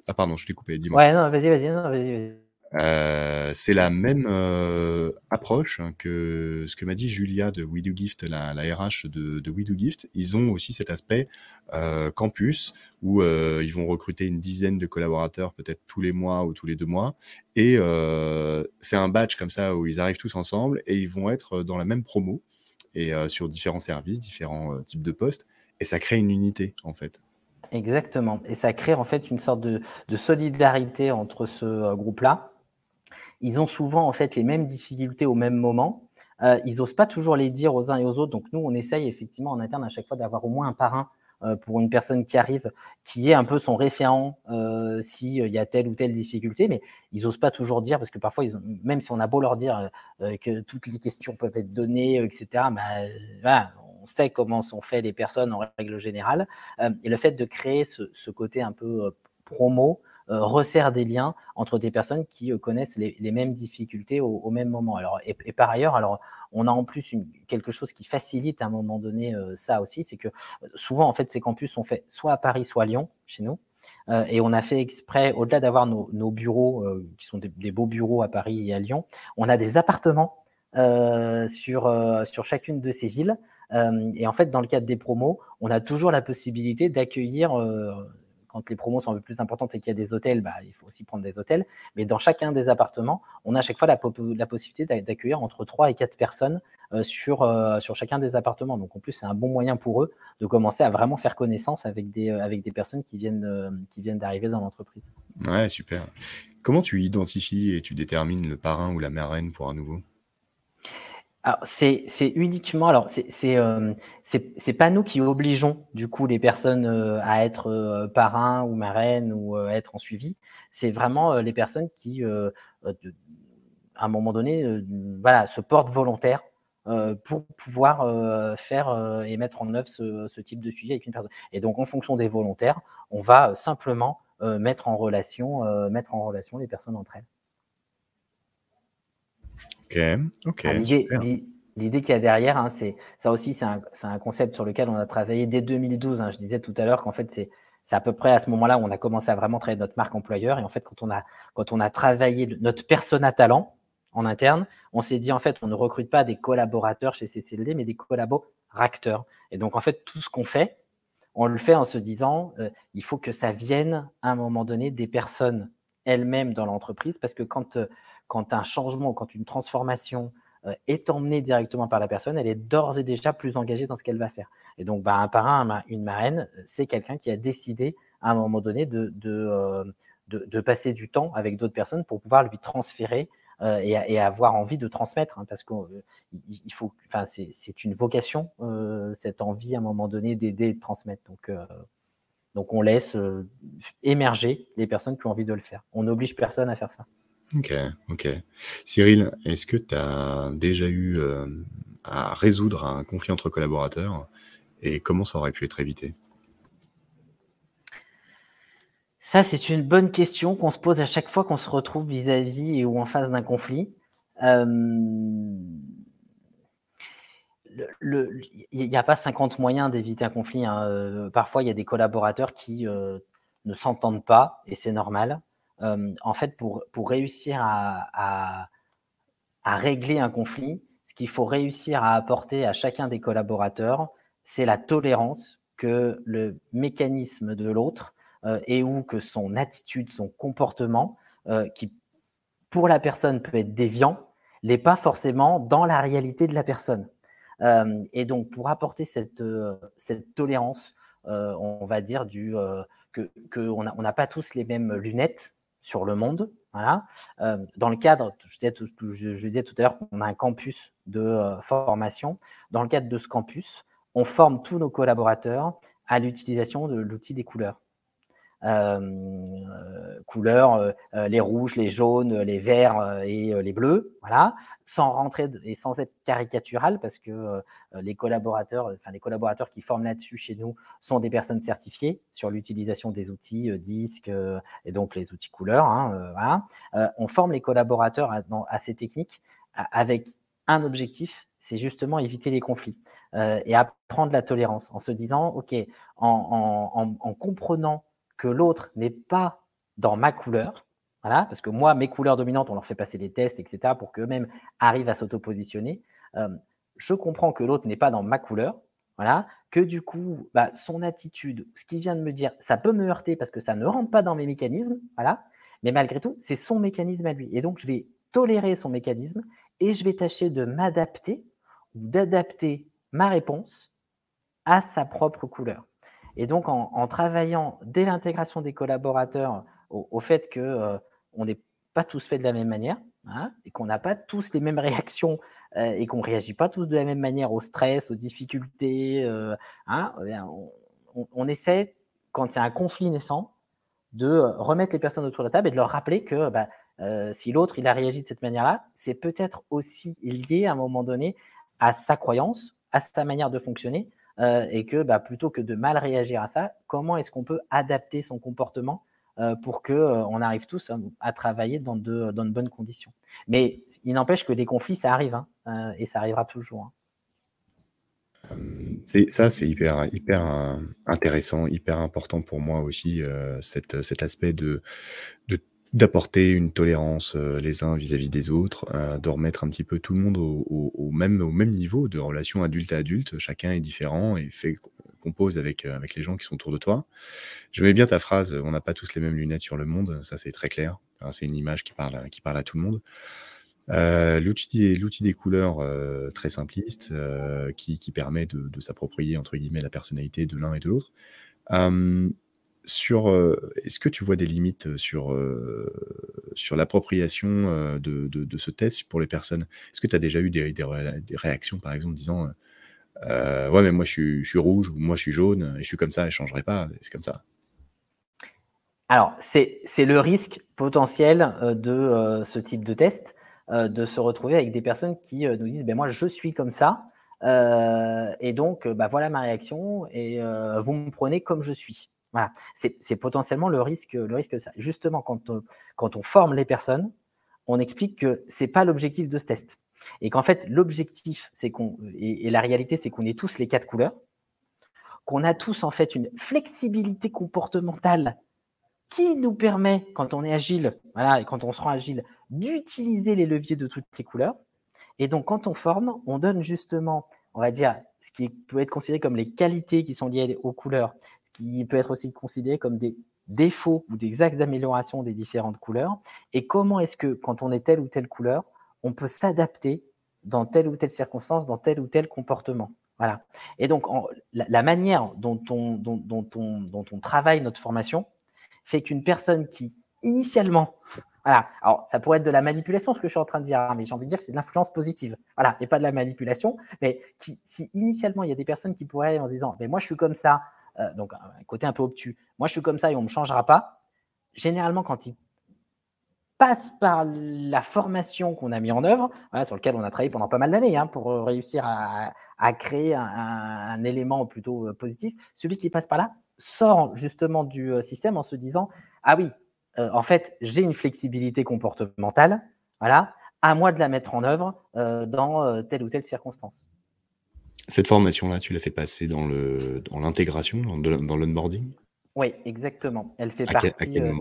S2: Ah pardon, je t'ai coupé, dis-moi.
S1: Ouais, non, vas-y, vas-y, non, vas-y, vas-y.
S2: Euh, c'est la même euh, approche que ce que m'a dit Julia de We Do Gift, la, RH de, de We Do Gift. Ils ont aussi cet aspect euh, campus où ils vont recruter une dizaine de collaborateurs peut-être tous les mois ou tous les deux mois. Et c'est un batch comme ça où ils arrivent tous ensemble et ils vont être dans la même promo et sur différents services, différents types de postes. Et ça crée une unité en fait.
S1: Exactement. Et ça crée en fait une sorte de solidarité entre ce groupe-là ils ont souvent en fait les mêmes difficultés au même moment. Euh, ils n'osent pas toujours les dire aux uns et aux autres. Donc nous, on essaye effectivement en interne à chaque fois d'avoir au moins un parrain euh, pour une personne qui arrive, qui est un peu son référent euh, s'il y a telle ou telle difficulté, mais ils n'osent pas toujours dire, parce que parfois, même si on a beau leur dire que toutes les questions peuvent être données, etc., bah, on sait comment sont faites les personnes en règle générale. et le fait de créer ce, côté un peu promo, resserre des liens entre des personnes qui euh, connaissent les, mêmes difficultés au, même moment. Alors, et, par ailleurs, alors, on a en plus quelque chose qui facilite à un moment donné euh, ça aussi, c'est que souvent, en fait, ces campus sont faits soit à Paris, soit à Lyon, chez nous. et on a fait exprès, au-delà d'avoir nos, bureaux, qui sont des, beaux bureaux à Paris et à Lyon, on a des appartements sur, sur chacune de ces villes. et en fait, dans le cadre des promos, on a toujours la possibilité d'accueillir quand les promos sont un peu plus importantes et qu'il y a des hôtels, bah, il faut aussi prendre des hôtels. Mais dans chacun des appartements, on a à chaque fois la, possibilité d'accueillir entre 3 et 4 personnes euh, sur, euh, sur chacun des appartements. Donc en plus, c'est un bon moyen pour eux de commencer à vraiment faire connaissance avec des, euh, personnes qui viennent, qui viennent d'arriver dans l'entreprise.
S2: Ouais, super. Comment tu identifies et tu détermines le parrain ou la marraine pour un nouveau?
S1: C'est uniquement, alors c'est euh, pas nous qui obligeons du coup les personnes euh, à être euh, parrain ou marraine ou à être en suivi. C'est vraiment les personnes qui, à un moment donné, voilà, se portent volontaires pour pouvoir faire et mettre en œuvre ce, ce, type de suivi avec une personne. Et donc, en fonction des volontaires, on va simplement mettre en relation, mettre en relation les personnes entre elles.
S2: Ok,
S1: ah, L'idée qu'il y a derrière, hein, c'est ça aussi, c'est un, un, concept sur lequel on a travaillé dès 2012. Hein. Je disais tout à l'heure qu'en fait, c'est à peu près à ce moment-là où on a commencé à vraiment travailler notre marque employeur. Et en fait, quand on a, quand on a travaillé notre persona talent en interne, on s'est dit en fait, on ne recrute pas des collaborateurs chez CCLD, mais des collaborateurs. Et donc, en fait, tout ce qu'on fait, on le fait en se disant, euh, il faut que ça vienne à un moment donné des personnes elles-mêmes dans l'entreprise, parce que quand euh, quand un changement, quand une transformation euh, est emmenée directement par la personne, elle est d'ores et déjà plus engagée dans ce qu'elle va faire. Et donc, bah, un parrain, une marraine, c'est quelqu'un qui a décidé à un moment donné euh, de, passer du temps avec d'autres personnes pour pouvoir lui transférer euh, et, avoir envie de transmettre, hein, parce qu'il faut, enfin, c'est une vocation, cette envie à un moment donné d'aider de transmettre. Donc, on laisse émerger les personnes qui ont envie de le faire. On n'oblige personne à faire ça.
S2: Ok, ok. Cyril, est-ce que tu as déjà eu euh, à résoudre un conflit entre collaborateurs et comment ça aurait pu être évité?
S1: Ça, c'est une bonne question qu'on se pose à chaque fois qu'on se retrouve vis-à-vis ou en face d'un conflit. il n'y a pas 50 moyens d'éviter un conflit. Hein. Euh, parfois, il y a des collaborateurs qui euh, ne s'entendent pas et c'est normal. Euh, en fait, pour, pour réussir à, à, régler un conflit, ce qu'il faut réussir à apporter à chacun des collaborateurs, c'est la tolérance que le mécanisme de l'autre euh, et ou que son attitude, son comportement, euh, qui pour la personne peut être déviant, n'est pas forcément dans la réalité de la personne. et donc, pour apporter cette, cette tolérance, on va dire que qu'on n'a on n'a pas tous les mêmes lunettes sur le monde. Voilà. dans le cadre, je disais, je disais tout à l'heure qu'on a un campus de formation. Dans le cadre de ce campus, on forme tous nos collaborateurs à l'utilisation de l'outil des couleurs. Euh, couleurs, euh, euh, les rouges, les jaunes, les verts et les bleus, voilà, sans rentrer et sans être caricatural parce que les collaborateurs, enfin les collaborateurs qui forment là-dessus chez nous sont des personnes certifiées sur l'utilisation des outils disques et donc les outils couleurs. Hein, voilà. on forme les collaborateurs à, ces techniques avec un objectif, c'est justement éviter les conflits et apprendre la tolérance en se disant, ok, en, en comprenant l'autre n'est pas dans ma couleur, voilà, parce que moi, mes couleurs dominantes, on leur fait passer des tests, etc., pour qu'eux-mêmes arrivent à s'auto-positionner. Euh, je comprends que l'autre n'est pas dans ma couleur, voilà, que du coup, bah, son attitude, ce qu'il vient de me dire, ça peut me heurter parce que ça ne rentre pas dans mes mécanismes, voilà, mais malgré tout, c'est son mécanisme à lui. Et donc, je vais tolérer son mécanisme et je vais tâcher de m'adapter ou d'adapter ma réponse à sa propre couleur. Et donc, en, travaillant dès l'intégration des collaborateurs au, fait qu'on euh, n'est pas tous faits de la même manière hein, et qu'on n'a pas tous les mêmes réactions euh, et qu'on ne réagit pas tous de la même manière au stress, aux difficultés, euh, hein, eh on, essaie, quand il y a un conflit naissant, de remettre les personnes autour de la table et de leur rappeler que bah, si l'autre il a réagi de cette manière-là, c'est peut-être aussi lié à un moment donné à sa croyance, à sa manière de fonctionner, euh, et que bah, plutôt que de mal réagir à ça, comment est-ce qu'on peut adapter son comportement euh, pour que euh, on arrive tous à, travailler dans de, bonnes conditions? Mais il n'empêche que les conflits, ça arrive, hein, et ça arrivera toujours.
S2: Hein. ça, c'est hyper, intéressant, hyper important pour moi aussi, cet, aspect de D'apporter une tolérance, euh, les uns vis-à-vis des autres, euh, de remettre un petit peu tout le monde au même au même niveau de relation adulte à adulte. Chacun est différent et fait compose avec, euh, avec les gens qui sont autour de toi. J'aimais bien ta phrase, «On n'a pas tous les mêmes lunettes sur le monde», ça c'est très clair. c'est une image qui parle qui parle à tout le monde. l'outil l'outil des couleurs, très simpliste, qui qui permet de de «s'approprier» entre guillemets «la personnalité de l'un et de l'autre» sur, est-ce que tu vois des limites, sur, sur l'appropriation, de ce test pour les personnes? Est-ce que tu as déjà eu des réactions, par exemple, disant, «Ouais, mais moi je suis rouge» ou «Moi je suis jaune et je suis comme ça je changerai pas», c'est comme ça?
S1: Alors, c'est le risque potentiel, de, ce type de test, de se retrouver avec des personnes qui, nous disent: «Beh, moi je suis comme ça, et donc, bah, voilà ma réaction et vous me prenez comme je suis». Voilà, c'est potentiellement le risque, le risque de ça. Justement, quand on, forme les personnes, on explique que c'est pas l'objectif de ce test. Et qu'en fait, l'objectif, c'est qu'on, et, la réalité, c'est qu'on est tous les quatre couleurs, qu'on a tous en fait une flexibilité comportementale qui nous permet, quand on est agile, voilà, et quand on se rend agile, d'utiliser les leviers de toutes les couleurs. Et donc, quand on forme, on donne justement, on va dire, ce qui peut être considéré comme les qualités qui sont liées aux couleurs, qui peut être aussi considéré comme des défauts ou des axes d'amélioration des différentes couleurs, et comment est-ce que quand on est telle ou telle couleur, on peut s'adapter dans telle ou telle circonstance, dans tel ou tel comportement? Voilà. Et donc, la, manière dont on, dont, on, dont on travaille notre formation fait qu'une personne qui, initialement, voilà, alors ça pourrait être de la manipulation, ce que je suis en train de dire, hein, mais j'ai envie de dire que c'est de l'influence positive. Voilà, et pas de la manipulation, mais si initialement il y a des personnes qui pourraient, en disant, mais moi je suis comme ça, euh, donc un côté un peu obtus. Moi, je suis comme ça et on ne me changera pas. Généralement, quand il passe par la formation qu'on a mis en œuvre, sur lequel on a travaillé pendant pas mal d'années hein, pour euh, réussir à, créer un, élément plutôt euh, positif, celui qui passe par là sort justement du système en se disant ah oui, en fait j'ai une flexibilité comportementale, voilà, à moi de la mettre en œuvre dans telle ou telle circonstance.
S2: Cette formation-là, tu l'as fait passer dans le dans l'intégration, dans, l'onboarding?
S1: Oui, exactement. Elle fait partie. Euh,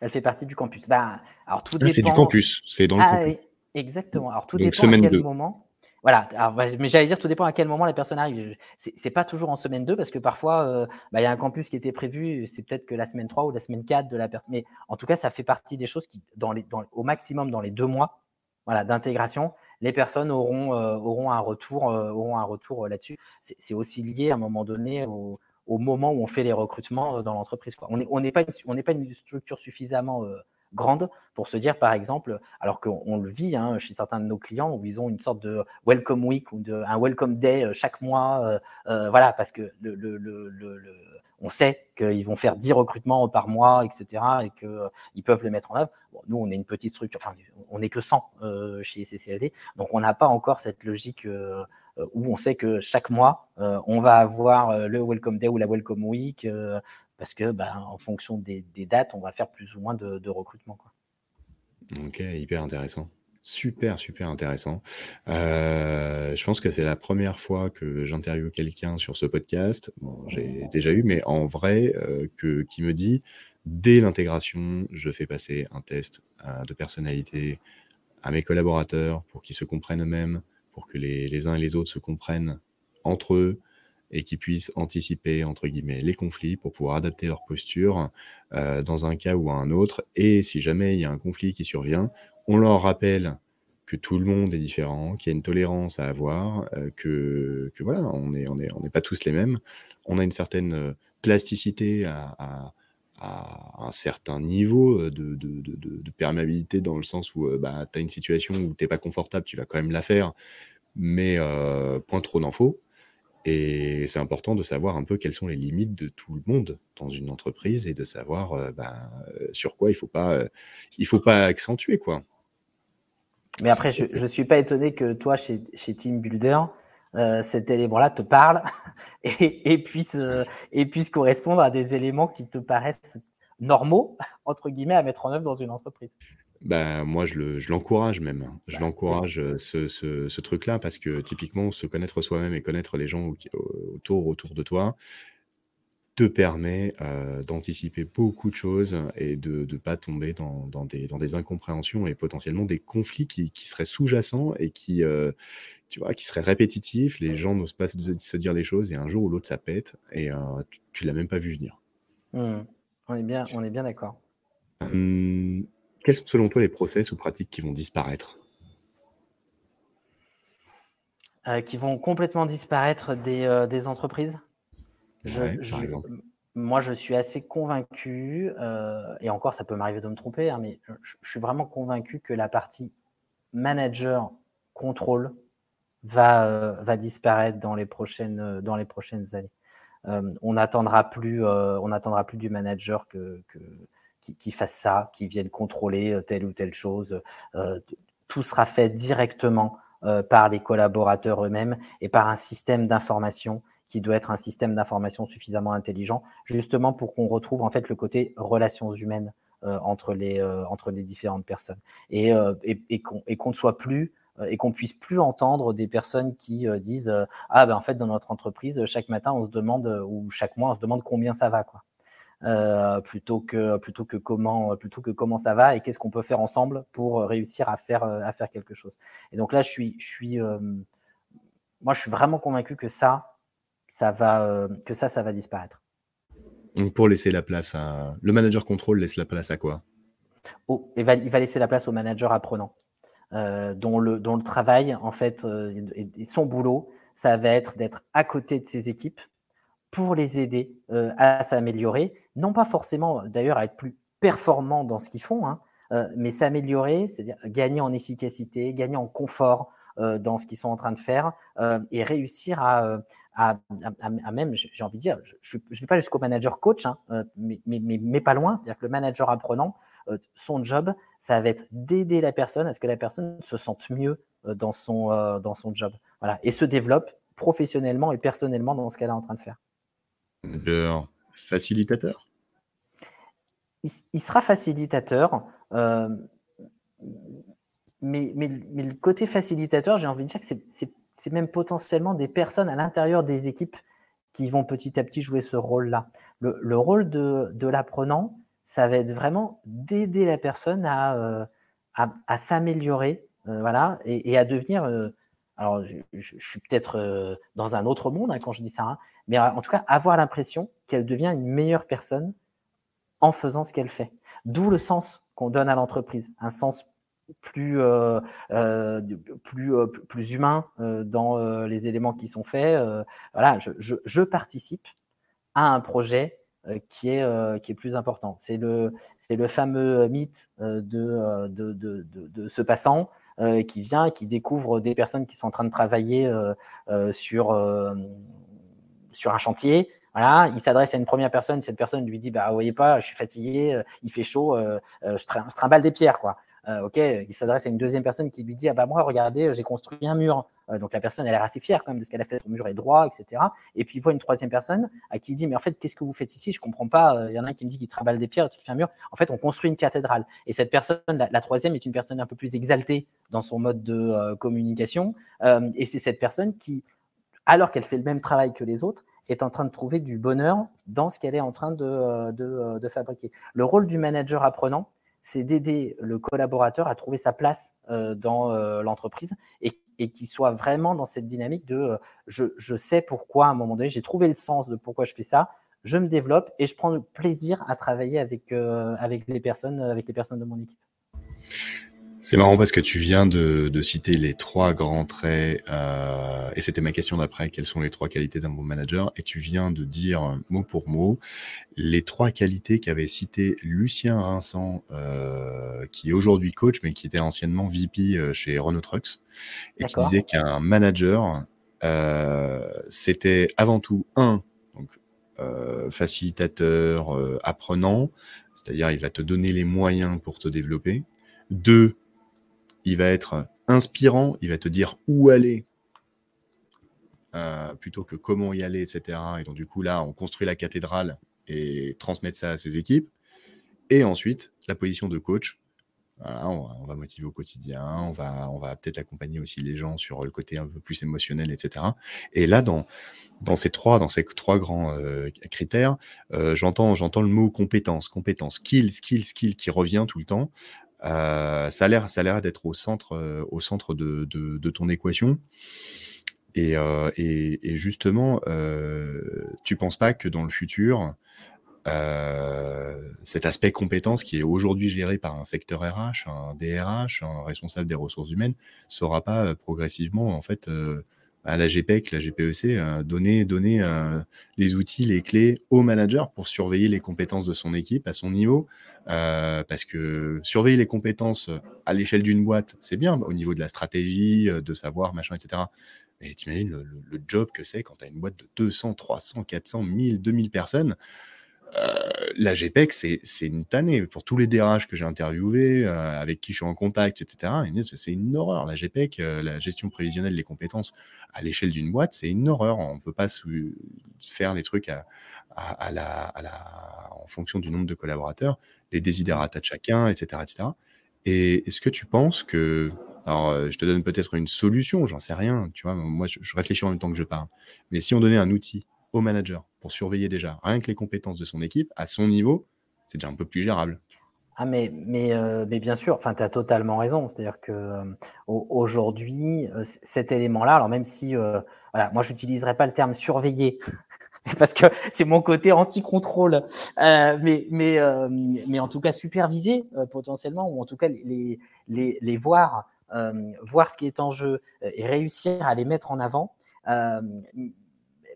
S1: elle fait partie du campus. Bah, alors tout
S2: ah, c'est du campus, c'est dans le ah, campus.
S1: Exactement. Alors tout dépend à quel moment. Voilà, mais j'allais dire tout dépend à quel moment la personne arrive. C'est pas toujours en semaine 2 parce que parfois euh, bah, il y a un campus qui était prévu, c'est peut-être que la semaine 3 ou la semaine 4 de la personne. Mais en tout cas, ça fait partie des choses qui, dans les, dans, au maximum dans les deux mois voilà, d'intégration, les personnes auront, euh, auront un retour, euh, auront un retour euh, là-dessus. C'est aussi lié à un moment donné au, moment où on fait les recrutements dans l'entreprise. On n'est une, pas une structure suffisamment grande pour se dire, par exemple, alors qu'on le vit hein, chez certains de nos clients, où ils ont une sorte de welcome week ou de, un welcome day chaque mois, voilà, parce que le, le, le, le on sait qu'ils vont faire 10 recrutements par mois, etc., et qu'ils euh, peuvent le mettre en œuvre. nous, on est une petite structure, enfin, on n'est que 100 euh, chez CCLD, donc on n'a pas encore cette logique euh, où on sait que chaque mois, on va avoir le Welcome Day ou la Welcome Week, parce que, bah, en fonction des, dates, on va faire plus ou moins de, recrutement. Quoi.
S2: Ok, hyper intéressant. Super, super intéressant. Euh, je pense que c'est la première fois que j'interviewe quelqu'un sur ce podcast. Bon, j'ai déjà eu, mais en vrai, euh, que, qui me dit, dès l'intégration, je fais passer un test euh, de personnalité à mes collaborateurs pour qu'ils se comprennent eux-mêmes, pour que les uns et les autres se comprennent entre eux et qu'ils puissent anticiper, entre guillemets, les conflits pour pouvoir adapter leur posture dans un cas ou un autre. Et si jamais il y a un conflit qui survient, on leur rappelle que tout le monde est différent, qu'il y a une tolérance à avoir, euh, que, voilà, on n'est pas tous les mêmes. On a une certaine euh, plasticité à, un certain niveau euh, de, de, perméabilité dans le sens où bah, tu as une situation où tu n'es pas confortable, tu vas quand même la faire, mais point trop d'infos. Et c'est important de savoir un peu quelles sont les limites de tout le monde dans une entreprise et de savoir bah, sur quoi il ne faut, pas, il faut pas accentuer. quoi.
S1: Mais après, je ne suis pas étonné que toi, chez, chez Team Builder, euh, cet élément-là te parle et, puisse, euh, et puisse correspondre à des éléments qui te paraissent normaux, entre guillemets, à mettre en œuvre dans une entreprise.
S2: Ben, moi, je l'encourage même. Je l'encourage, euh, ce, ce, ce truc-là, parce que typiquement, se connaître soi-même et connaître les gens autour, autour de toi, te permet d'anticiper beaucoup de choses et de ne pas tomber dans, dans, des, dans, des, incompréhensions et potentiellement des conflits qui, qui seraient sous-jacents et qui, tu vois, qui seraient répétitifs. Les gens n'osent pas se, dire les choses et un jour ou l'autre ça pète et tu, ne l'as même pas vu venir.
S1: Mmh. On est bien, on est bien d'accord.
S2: Hum, quels sont selon toi les process ou pratiques qui vont disparaître
S1: Qui vont complètement disparaître des, des entreprises? Moi, je suis assez convaincu, euh, et encore, ça peut m'arriver de me tromper, hein, mais je, suis vraiment convaincu que la partie manager contrôle va, euh, va disparaître dans les prochaines, dans les prochaines années. Euh, on n'attendra plus, on plus du manager que, que qui, qui, fasse ça, qui vienne contrôler telle ou telle chose. tout sera fait directement par les collaborateurs eux-mêmes et par un système d'information qui doit être un système d'information suffisamment intelligent, justement pour qu'on retrouve en fait le côté relations humaines euh, entre, les, euh, entre les différentes personnes. Et, euh, et, et qu'on ne soit plus et qu'on puisse plus entendre des personnes qui disent ah ben en fait dans notre entreprise chaque matin on se demande ou chaque mois on se demande combien ça va quoi plutôt que plutôt que comment plutôt que comment ça va et qu'est-ce qu'on peut faire ensemble pour réussir à faire à faire quelque chose et donc là je suis je suis moi je suis vraiment convaincu que ça ça va, euh, que ça, ça va disparaître.
S2: Donc pour laisser la place à... Le manager contrôle laisse la place à quoi?
S1: Oh, il, va, il, va, laisser la place au manager apprenant, euh, dont, le, dont le travail, en fait, euh, et, son boulot, ça va être d'être à côté de ses équipes pour les aider à s'améliorer, non pas forcément d'ailleurs à être plus performants dans ce qu'ils font, hein, mais s'améliorer, c'est-à-dire gagner en efficacité, gagner en confort dans ce qu'ils sont en train de faire et réussir à, à, même, j'ai envie de dire, je ne vais pas jusqu'au manager coach, hein, euh, mais, mais, mais, pas loin. C'est-à-dire que le manager apprenant, euh, son job, ça va être d'aider la personne à ce que la personne se sente mieux euh, dans, son, dans son job. Voilà, et se développe professionnellement et personnellement dans ce qu'elle est en train de faire.
S2: Facilitateur?
S1: Il, sera facilitateur, mais, mais, mais, le côté facilitateur, j'ai envie de dire que c'est même potentiellement des personnes à l'intérieur des équipes qui vont petit à petit jouer ce rôle-là. Le, rôle de, l'apprenant, ça va être vraiment d'aider la personne à, euh, à, s'améliorer euh, voilà, et, à devenir. Euh, alors, je, suis peut-être dans un autre monde hein, quand je dis ça, hein, mais en tout cas, avoir l'impression qu'elle devient une meilleure personne en faisant ce qu'elle fait. D'où le sens qu'on donne à l'entreprise, un sens plus, euh, euh, plus, euh, plus humain dans les éléments qui sont faits. voilà, je, je, participe à un projet qui, est, qui est plus important. C'est le, le fameux mythe de, de, de, de, ce passant qui vient, qui découvre des personnes qui sont en train de travailler sur, sur un chantier. Voilà, il s'adresse à une première personne, cette personne lui dit bah vous voyez pas, je suis fatigué, il fait chaud, je, je trimballe des pierres quoi. Euh, ok, il s'adresse à une deuxième personne qui lui dit ah bah moi regardez j'ai construit un mur. Euh, donc la personne elle l'air assez fière quand même de ce qu'elle a fait, son mur est droit, etc. Et puis il voit une troisième personne à qui il dit mais en fait qu'est-ce que vous faites ici? Je comprends pas. Euh, il y en a un qui me dit qu'il travaille des pierres, qui fait un mur. En fait on construit une cathédrale. Et cette personne, la, troisième, est une personne un peu plus exaltée dans son mode de communication. et c'est cette personne qui, alors qu'elle fait le même travail que les autres, est en train de trouver du bonheur dans ce qu'elle est en train de, de, de fabriquer. Le rôle du manager apprenant, c'est d'aider le collaborateur à trouver sa place euh, dans euh, l'entreprise et, qu'il soit vraiment dans cette dynamique de euh, je, sais pourquoi à un moment donné, j'ai trouvé le sens de pourquoi je fais ça, je me développe et je prends le plaisir à travailler avec les personnes de mon équipe.
S2: C'est marrant parce que tu viens de, de citer les trois grands traits, euh, et c'était ma question d'après, quelles sont les trois qualités d'un bon manager, et tu viens de dire mot pour mot les trois qualités qu'avait cité Lucien Vincent, euh, qui est aujourd'hui coach, mais qui était anciennement VP euh, chez Renault Trucks, et qui disait qu'un manager, euh, c'était avant tout un, donc, euh, facilitateur, euh, apprenant, c'est-à-dire il va te donner les moyens pour te développer. Deux, il va être inspirant, il va te dire où aller euh, plutôt que comment y aller, etc. Et donc du coup là, on construit la cathédrale et transmettre ça à ses équipes. Et ensuite, la position de coach. on, va, motiver au quotidien, on va, on va peut-être accompagner aussi les gens sur le côté un peu plus émotionnel, etc. Et là, dans, dans ces trois, dans ces trois grands euh, critères, euh, j'entends, j'entends le mot compétence, compétence, skill, skill, skill qui revient tout le temps. Euh, ça a l'air, ça a l'air d'être au centre, euh, au centre de, de, de, ton équation. Et, euh, et, et justement, euh, tu penses pas que dans le futur, euh, cet aspect compétence qui est aujourd'hui géré par un secteur RH, un DRH, un responsable des ressources humaines, saura pas progressivement en fait à la GPEC, la GPEC, euh, donner, donner euh, les outils, les clés au manager pour surveiller les compétences de son équipe à son niveau. Euh, parce que surveiller les compétences à l'échelle d'une boîte, c'est bien au niveau de la stratégie, de savoir, machin, etc. Mais t'imagines le, le, job que c'est quand tu as une boîte de 200, 300, 400, 1000, 2000 personnes. Euh, la GPEC, c'est une tannée. Pour tous les DRH que j'ai interviewés, euh, avec qui je suis en contact, etc., c'est une horreur. La GPEC, euh, la gestion prévisionnelle des compétences à l'échelle d'une boîte, c'est une horreur. On ne peut pas faire les trucs en fonction du nombre de collaborateurs, les désidératas de chacun, etc. etc. Et est-ce que tu penses que... Alors, je te donne peut-être une solution, j'en sais rien, tu vois, moi je réfléchis en même temps que je parle. Mais si on donnait un outil au manager pour surveiller déjà rien que les compétences de son équipe à son niveau, c'est déjà un peu plus gérable.
S1: Ah mais, mais, euh, mais bien sûr, tu as totalement raison. C'est-à-dire que euh, aujourd'hui, euh, cet élément-là, alors même si, voilà, moi, je n'utiliserai pas le terme surveiller, parce que c'est mon côté anti-contrôle, mais, mais, mais en tout cas superviser potentiellement, ou en tout cas les, les, les voir, voir ce qui est en jeu et réussir à les mettre en avant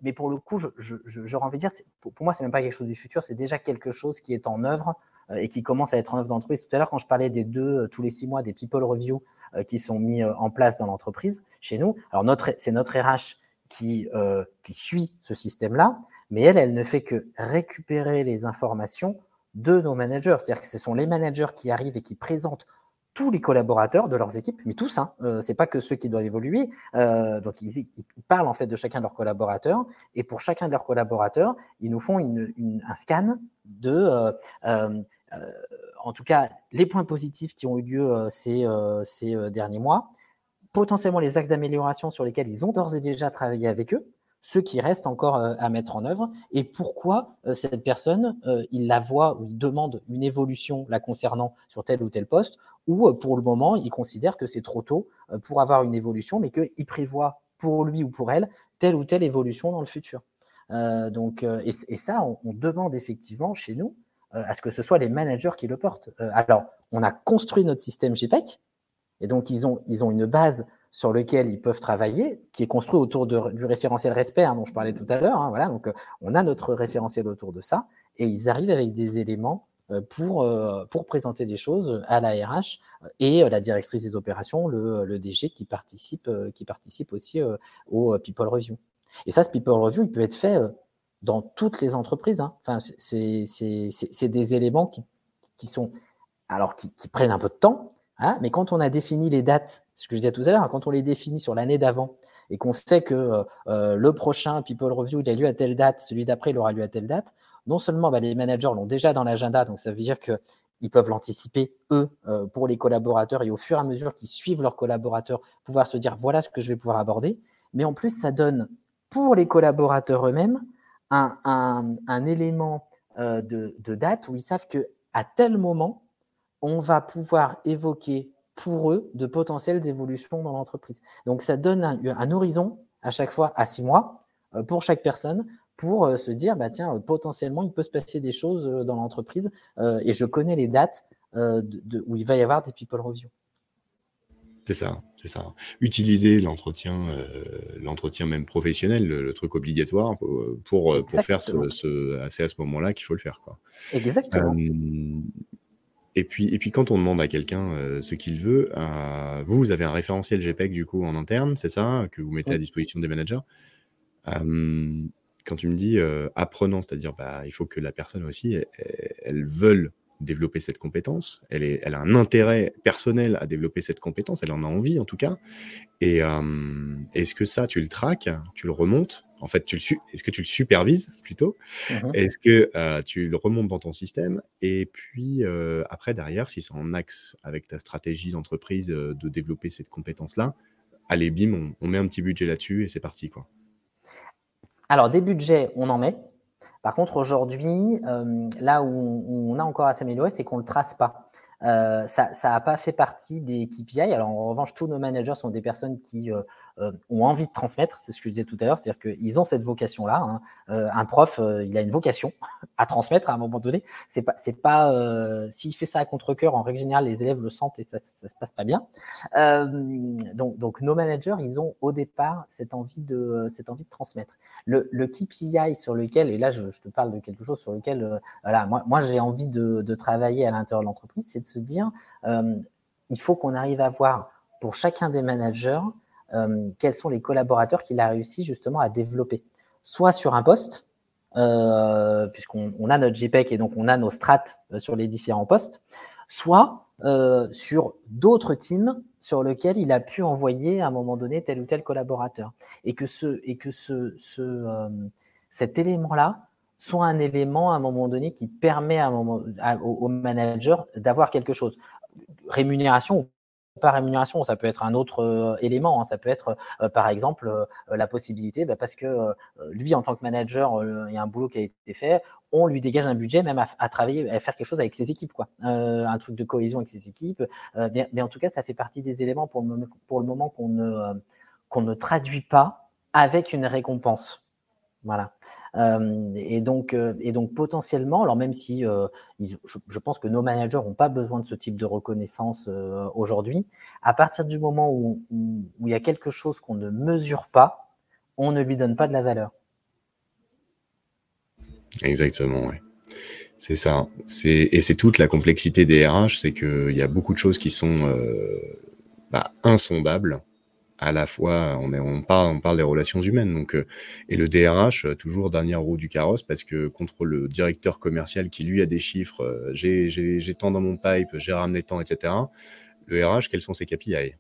S1: mais pour le coup, j'aurais envie de dire, pour, pour moi, c'est même pas quelque chose du futur, c'est déjà quelque chose qui est en œuvre euh, et qui commence à être en œuvre dans l'entreprise. Tout à l'heure, quand je parlais des deux, euh, tous les six mois, des people review euh, qui sont mis en place dans l'entreprise chez nous. Alors, notre, c'est notre RH qui, qui suit ce système-là, mais elle, elle ne fait que récupérer les informations de nos managers. C'est-à-dire que ce sont les managers qui arrivent et qui présentent tous les collaborateurs de leurs équipes, mais tous, hein, euh, c'est pas que ceux qui doivent évoluer. Euh, donc ils, parlent en fait de chacun de leurs collaborateurs, et pour chacun de leurs collaborateurs, ils nous font un scan de, euh, euh, en tout cas, les points positifs qui ont eu lieu ces derniers mois, potentiellement les axes d'amélioration sur lesquels ils ont d'ores et déjà travaillé avec eux, ce qui reste encore euh, à mettre en œuvre et pourquoi euh, cette personne, euh, il la voit ou il demande une évolution la concernant sur tel ou tel poste ou pour le moment, il considère que c'est trop tôt pour avoir une évolution, mais qu'il prévoit pour lui ou pour elle telle ou telle évolution dans le futur. donc, et, ça, on, demande effectivement chez nous à ce que ce soit les managers qui le portent. alors, on a construit notre système GPEC, et donc ils ont, ils ont une base sur lequel ils peuvent travailler, qui est construit autour du référentiel respect hein, dont je parlais tout à l'heure. Hein, voilà, donc euh, on a notre référentiel autour de ça. et ils arrivent avec des éléments pour, pour présenter des choses à la RH et la directrice des opérations, le, DG qui participe, qui participe aussi au People Review. Et ça, ce People Review, il peut être fait dans toutes les entreprises. Hein. Enfin, c'est des éléments qui, sont, alors, qui, prennent un peu de temps, hein, mais quand on a défini les dates, ce que je disais tout à l'heure, hein, quand on les définit sur l'année d'avant et qu'on sait que euh, euh, le prochain People Review, il a lieu à telle date, celui d'après, il aura lieu à telle date, non seulement bah, les managers l'ont déjà dans l'agenda, donc ça veut dire que ils peuvent l'anticiper, eux, euh, pour les collaborateurs, et au fur et à mesure qu'ils suivent leurs collaborateurs, pouvoir se dire, voilà ce que je vais pouvoir aborder. Mais en plus, ça donne, pour les collaborateurs eux-mêmes, un, élément euh, de, date où ils savent que à tel moment, on va pouvoir évoquer pour eux de potentielles évolutions dans l'entreprise. Donc ça donne un, horizon à chaque fois à six mois euh, pour chaque personne pour euh, se dire bah tiens potentiellement il peut se passer des choses dans l'entreprise et je connais les dates où il va y avoir des people reviews.
S2: C'est ça, c'est ça. Utiliser l'entretien, euh, l'entretien même professionnel, le, truc obligatoire euh, pour, euh, pour, faire ce, c'est à ce moment-là qu'il faut le faire, quoi.
S1: Exactement.
S2: Et puis, et puis quand on demande à quelqu'un ce qu'il veut, vous, vous avez un référentiel GPEG du coup en interne, c'est ça, que vous mettez à disposition des managers? quand tu me dis apprenant, c'est-à-dire bah, il faut que la personne aussi, elle, elle veuille développer cette compétence. Elle, est, elle a un intérêt personnel à développer cette compétence. Elle en a envie, en tout cas. Et euh, est-ce que ça, tu le traques, tu le remontes? En fait, tu le est-ce que tu le supervises plutôt? Mmh Est-ce que euh, tu le remontes dans ton système? Et puis euh, après, derrière, si c'est en axe avec ta stratégie d'entreprise de développer cette compétence-là, allez, bim, on, on, met un petit budget là-dessus et c'est parti, quoi.
S1: Alors, des budgets, on en met. Par contre, aujourd'hui, euh, là où on, a encore à s'améliorer, c'est qu'on ne le trace pas. Euh, ça n'a pas fait partie des KPI. Alors, en revanche, tous nos managers sont des personnes qui euh, euh, ont envie de transmettre. C'est ce que je disais tout à l'heure, c'est-à-dire qu'ils ont cette vocation-là. Hein. Euh, un prof, euh, il a une vocation à transmettre à un moment donné. C'est pas, c'est pas, s'il fait ça à contre-cœur, en règle générale, les élèves le sentent et ça, ça se passe pas bien. donc, donc, nos managers, ils ont au départ cette envie de, cette envie de transmettre. Le, le KPI sur lequel, et là, je, te parle de quelque chose sur lequel, voilà, moi, moi j'ai envie de, de, travailler à l'intérieur de l'entreprise, c'est de se dire, il faut qu'on arrive à voir pour chacun des managers euh, quels sont les collaborateurs qu'il a réussi justement à développer. Soit sur un poste, euh, puisqu'on a notre JPEG et donc on a nos strates euh, sur les différents postes, soit sur d'autres teams sur lesquels il a pu envoyer à un moment donné tel ou tel collaborateur. Et que, ce, et que ce, ce cet élément-là soit un élément à un moment donné qui permet au, au manager d'avoir quelque chose. Rémunération ou pas rémunération, ça peut être un autre euh, élément. Hein. Ça peut être, euh, par exemple, euh, la possibilité, bah, parce que lui, en tant que manager, il y a un boulot qui a été fait, on lui dégage un budget même à, travailler, à faire quelque chose avec ses équipes, quoi. un truc de cohésion avec ses équipes. Mais, en tout cas, ça fait partie des éléments pour le, pour le moment qu'on ne, qu'on ne traduit pas avec une récompense. Voilà. Euh, et, donc, euh, et donc potentiellement, alors même si euh, je, pense que nos managers n'ont pas besoin de ce type de reconnaissance aujourd'hui, à partir du moment où, où, il y a quelque chose qu'on ne mesure pas, on ne lui donne pas de la valeur.
S2: Exactement, oui. C'est ça. Et c'est toute la complexité des RH, c'est qu'il y a beaucoup de choses qui sont bah, insondables à la fois, on, est, on, parle, on parle des relations humaines. Donc, euh, et le DRH, euh, toujours dernière roue du carrosse, parce que contre le directeur commercial qui, lui, a des chiffres, euh, j'ai tant dans mon pipe, j'ai ramené tant, etc., le RH, quels sont ses KPI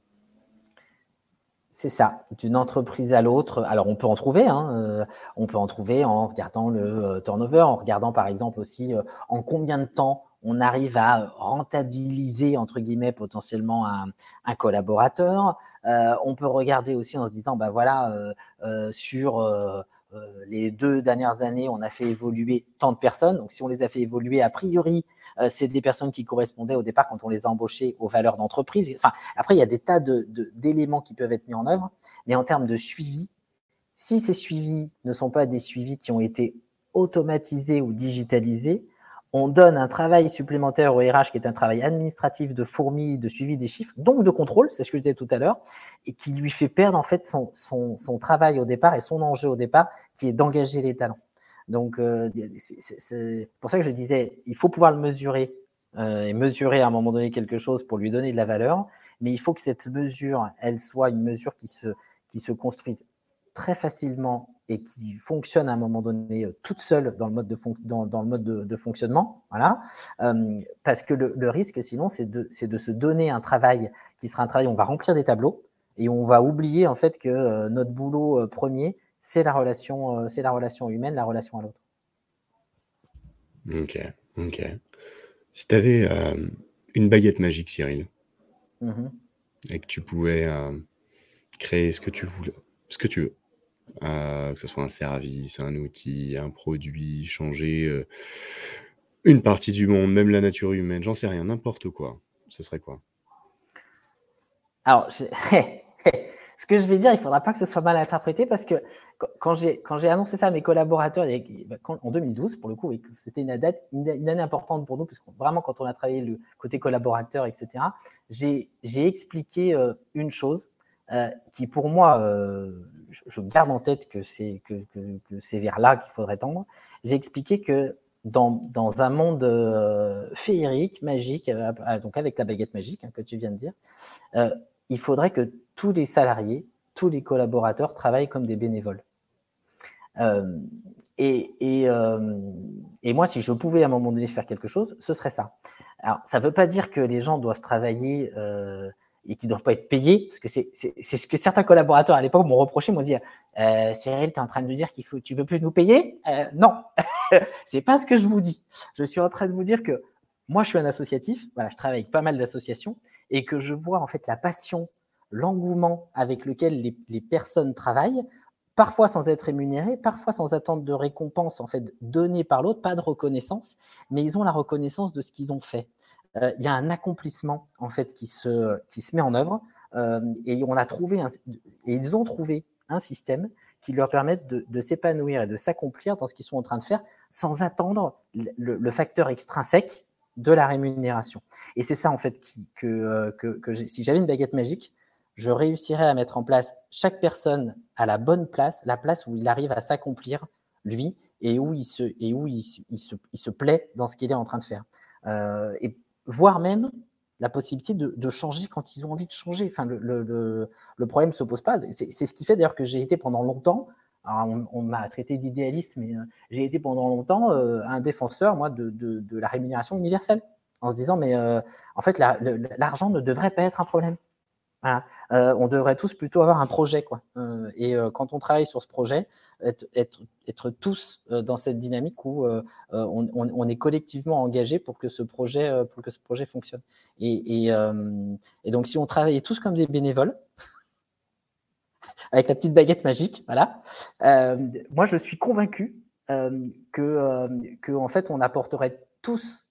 S1: c'est ça, d'une entreprise à l'autre. Alors on peut en trouver, hein, on peut en trouver en regardant le turnover, en regardant par exemple aussi en combien de temps on arrive à rentabiliser, entre guillemets, potentiellement un, collaborateur. Euh, on peut regarder aussi en se disant, bah voilà, euh, euh, sur les deux dernières années, on a fait évoluer tant de personnes. Donc, si on les a fait évoluer, a priori, c'est des personnes qui correspondaient au départ, quand on les a embauchées, aux valeurs d'entreprise. Enfin, après, il y a des tas d'éléments qui peuvent être mis en œuvre, mais en termes de suivi, si ces suivis ne sont pas des suivis qui ont été automatisés ou digitalisés, on donne un travail supplémentaire au RH qui est un travail administratif de fourmi, de suivi des chiffres, donc de contrôle, c'est ce que je disais tout à l'heure, et qui lui fait perdre en fait son, son, travail au départ et son enjeu au départ, qui est d'engager les talents. Donc, c'est pour ça que je disais, il faut pouvoir le mesurer et mesurer à un moment donné quelque chose pour lui donner de la valeur, mais il faut que cette mesure, elle soit une mesure qui se, qui se construise très facilement et qui fonctionne à un moment donné euh, toute seule dans le mode de, dans, dans, le mode de, fonctionnement. Voilà. Euh, parce que le, risque, sinon, c'est de, de, se donner un travail qui sera un travail où on va remplir des tableaux et on va oublier en fait que euh, notre boulot premier, c'est la, relation, c'est la relation humaine, la relation à l'autre.
S2: Ok, ok. Si tu avais une baguette magique, Cyril, mmh et que tu pouvais créer ce que tu voulais, ce que tu veux, que ce soit un service, un outil, un produit, changer une partie du monde, même la nature humaine, j'en sais rien, n'importe quoi. Ce serait quoi?
S1: Alors, ce que je vais dire, il ne faudra pas que ce soit mal interprété parce que quand j'ai annoncé ça à mes collaborateurs bah, en 2012, pour le coup, c'était une, une, année importante pour nous, parce que vraiment, quand on a travaillé le côté collaborateur, etc., j'ai expliqué une chose qui, pour moi, je, garde en tête que c'est que, vers là qu'il faudrait tendre. J'ai expliqué que dans, dans un monde euh, féerique, magique, euh, donc avec la baguette magique hein, que tu viens de dire, euh, il faudrait que tous les salariés, tous les collaborateurs travaillent comme des bénévoles. et, et, et, moi, si je pouvais à un moment donné faire quelque chose, ce serait ça. Alors, ça ne veut pas dire que les gens doivent travailler et qui ne doivent pas être payés, parce que c'est ce que certains collaborateurs à l'époque m'ont reproché, m'ont dit euh, Cyril, tu es en train de nous dire qu'il faut, tu veux plus nous payer? Euh, Non, c'est pas ce que je vous dis. Je suis en train de vous dire que moi, je suis un associatif, voilà, je travaille avec pas mal d'associations, et que je vois en fait la passion, l'engouement avec lequel les, les, personnes travaillent, parfois sans être rémunérées, parfois sans attendre de récompense en fait donnée par l'autre, pas de reconnaissance, mais ils ont la reconnaissance de ce qu'ils ont fait. Euh, il y a un accomplissement en fait qui se, qui se met en œuvre euh, et on a trouvé ils ont trouvé un système qui leur permette de, s'épanouir et de s'accomplir dans ce qu'ils sont en train de faire sans attendre le, facteur extrinsèque de la rémunération. Et c'est ça en fait que, euh, si j'avais une baguette magique, je réussirais à mettre en place chaque personne à la bonne place, la place où il arrive à s'accomplir lui et où il se et où il, se, il se plaît dans ce qu'il est en train de faire. Voire même la possibilité de, changer quand ils ont envie de changer. Enfin, le, le, problème ne se pose pas. C'est ce qui fait d'ailleurs que j'ai été pendant longtemps, on, m'a traité d'idéaliste, mais euh, j'ai été pendant longtemps euh, un défenseur, moi, de, de, la rémunération universelle, en se disant, mais euh, en fait, l'argent ne devrait pas être un problème. Euh, on devrait tous plutôt avoir un projet. Quoi. Euh, et euh, quand on travaille sur ce projet, être, tous dans cette dynamique où on, est collectivement engagé pour que ce projet, pour que ce projet fonctionne. Et, donc, si on travaillait tous comme des bénévoles, avec la petite baguette magique, voilà, moi je suis convaincu que, que, en fait, on apporterait tous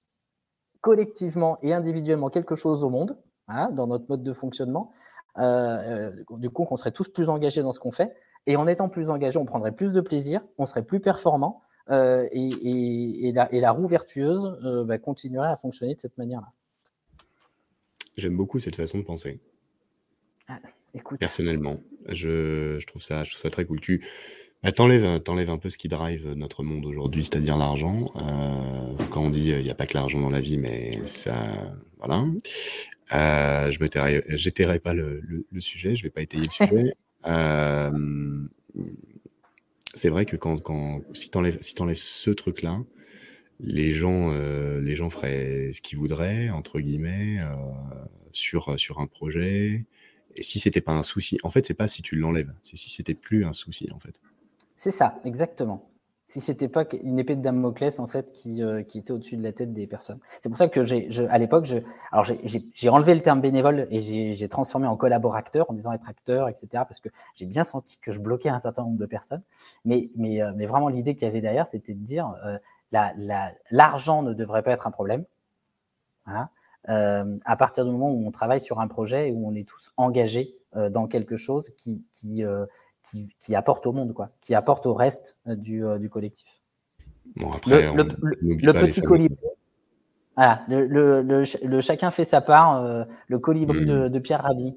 S1: collectivement et individuellement quelque chose au monde Hein, dans notre mode de fonctionnement. Euh, euh, du coup, on serait tous plus engagés dans ce qu'on fait. Et en étant plus engagés, on prendrait plus de plaisir, on serait plus performant. Euh, et, la, roue vertueuse bah, continuerait à fonctionner de cette manière-là.
S2: J'aime beaucoup cette façon de penser. Ah, Personnellement, je, trouve ça, je trouve ça très cool. Tu bah, t'enlèves, un peu ce qui drive notre monde aujourd'hui, c'est-à-dire l'argent. quand on dit il n'y a pas que l'argent dans la vie, mais ça, voilà. Euh, je ne j'étayerai pas le, le, sujet, je vais pas étayer le sujet. Euh, c'est vrai que quand, quand si tu enlèves, si enlèves ce truc-là, les gens, euh, les gens feraient ce qu'ils voudraient, entre guillemets, euh, sur, sur un projet. Et si c'était pas un souci, en fait, c'est pas si tu l'enlèves, c'est si c'était plus un souci, en fait.
S1: C'est ça, exactement si c'était pas une épée de Damoclès en fait qui, euh, qui était au-dessus de la tête des personnes. C'est pour ça que j'ai, à l'époque, je, alors j'ai enlevé le terme bénévole et j'ai transformé en collaborateur en disant être acteur, etc. Parce que j'ai bien senti que je bloquais un certain nombre de personnes. Mais, mais, euh, mais vraiment l'idée qu'il y avait derrière, c'était de dire euh, l'argent ne devrait pas être un problème. Voilà. Euh, à partir du moment où on travaille sur un projet et où on est tous engagés dans quelque chose qui, qui qui, apporte au monde, quoi, qui apporte au reste euh, du, euh, du collectif.
S2: Bon, après,
S1: le, le, petit colibri. Voilà, le, chacun fait sa part, euh, le colibri de, hmm. Pierre Rabhi.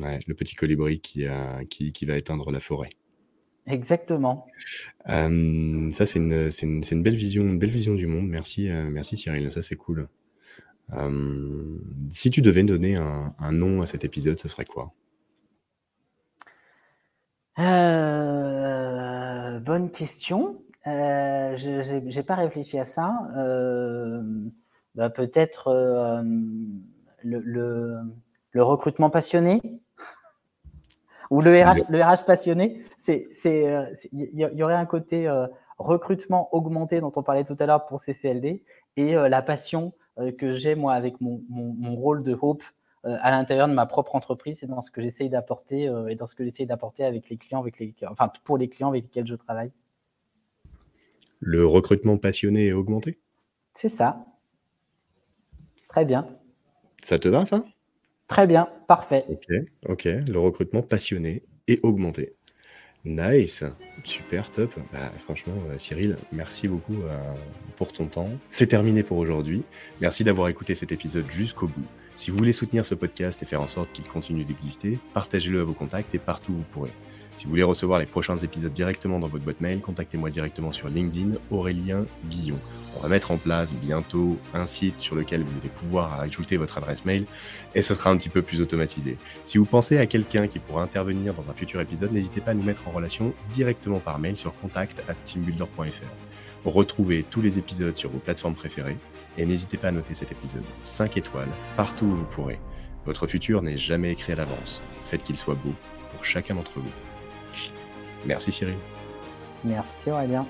S2: Ouais, le petit colibri qui, a, qui, qui, va éteindre la forêt.
S1: Exactement.
S2: Euh, ça, c'est une, une, une, belle vision, une belle vision du monde. Merci, euh, merci Cyril. Ça, c'est cool. Euh, si tu devais donner un, un, nom à cet épisode, ce serait quoi?
S1: Bonne question. je n'ai pas réfléchi à ça. Bah, Peut-être le, le, le recrutement passionné ou le RH, le RH passionné, c'est, euh, il y, aurait un côté euh, recrutement augmenté dont on parlait tout à l'heure pour CCLD et euh, la passion que j'ai moi avec mon, mon, rôle de hope à l'intérieur de ma propre entreprise et dans ce que j'essaye d'apporter et dans ce que j'essaye d'apporter avec les clients, avec les, enfin pour les clients avec lesquels je travaille.
S2: Le recrutement passionné et augmenté?
S1: C'est ça. Très bien.
S2: Ça te va ça?
S1: Très bien, parfait.
S2: Ok, ok. Le recrutement passionné et augmenté. Nice, super top. Bah, franchement, euh, Cyril, merci beaucoup euh, pour ton temps. C'est terminé pour aujourd'hui. Merci d'avoir écouté cet épisode jusqu'au bout. Si vous voulez soutenir ce podcast et faire en sorte qu'il continue d'exister, partagez-le à vos contacts et partout où vous pourrez. Si vous voulez recevoir les prochains épisodes directement dans votre boîte mail, contactez-moi directement sur LinkedIn, Aurélien Guillon. On va mettre en place bientôt un site sur lequel vous allez pouvoir ajouter votre adresse mail et ce sera un petit peu plus automatisé. Si vous pensez à quelqu'un qui pourra intervenir dans un futur épisode, n'hésitez pas à nous mettre en relation directement par mail sur contact at teambuilder.fr. Retrouvez tous les épisodes sur vos plateformes préférées et n'hésitez pas à noter cet épisode 5 étoiles partout où vous pourrez. Votre futur n'est jamais écrit à l'avance. Faites qu'il soit beau pour chacun d'entre vous. Merci Cyril.
S1: Merci Aurélien.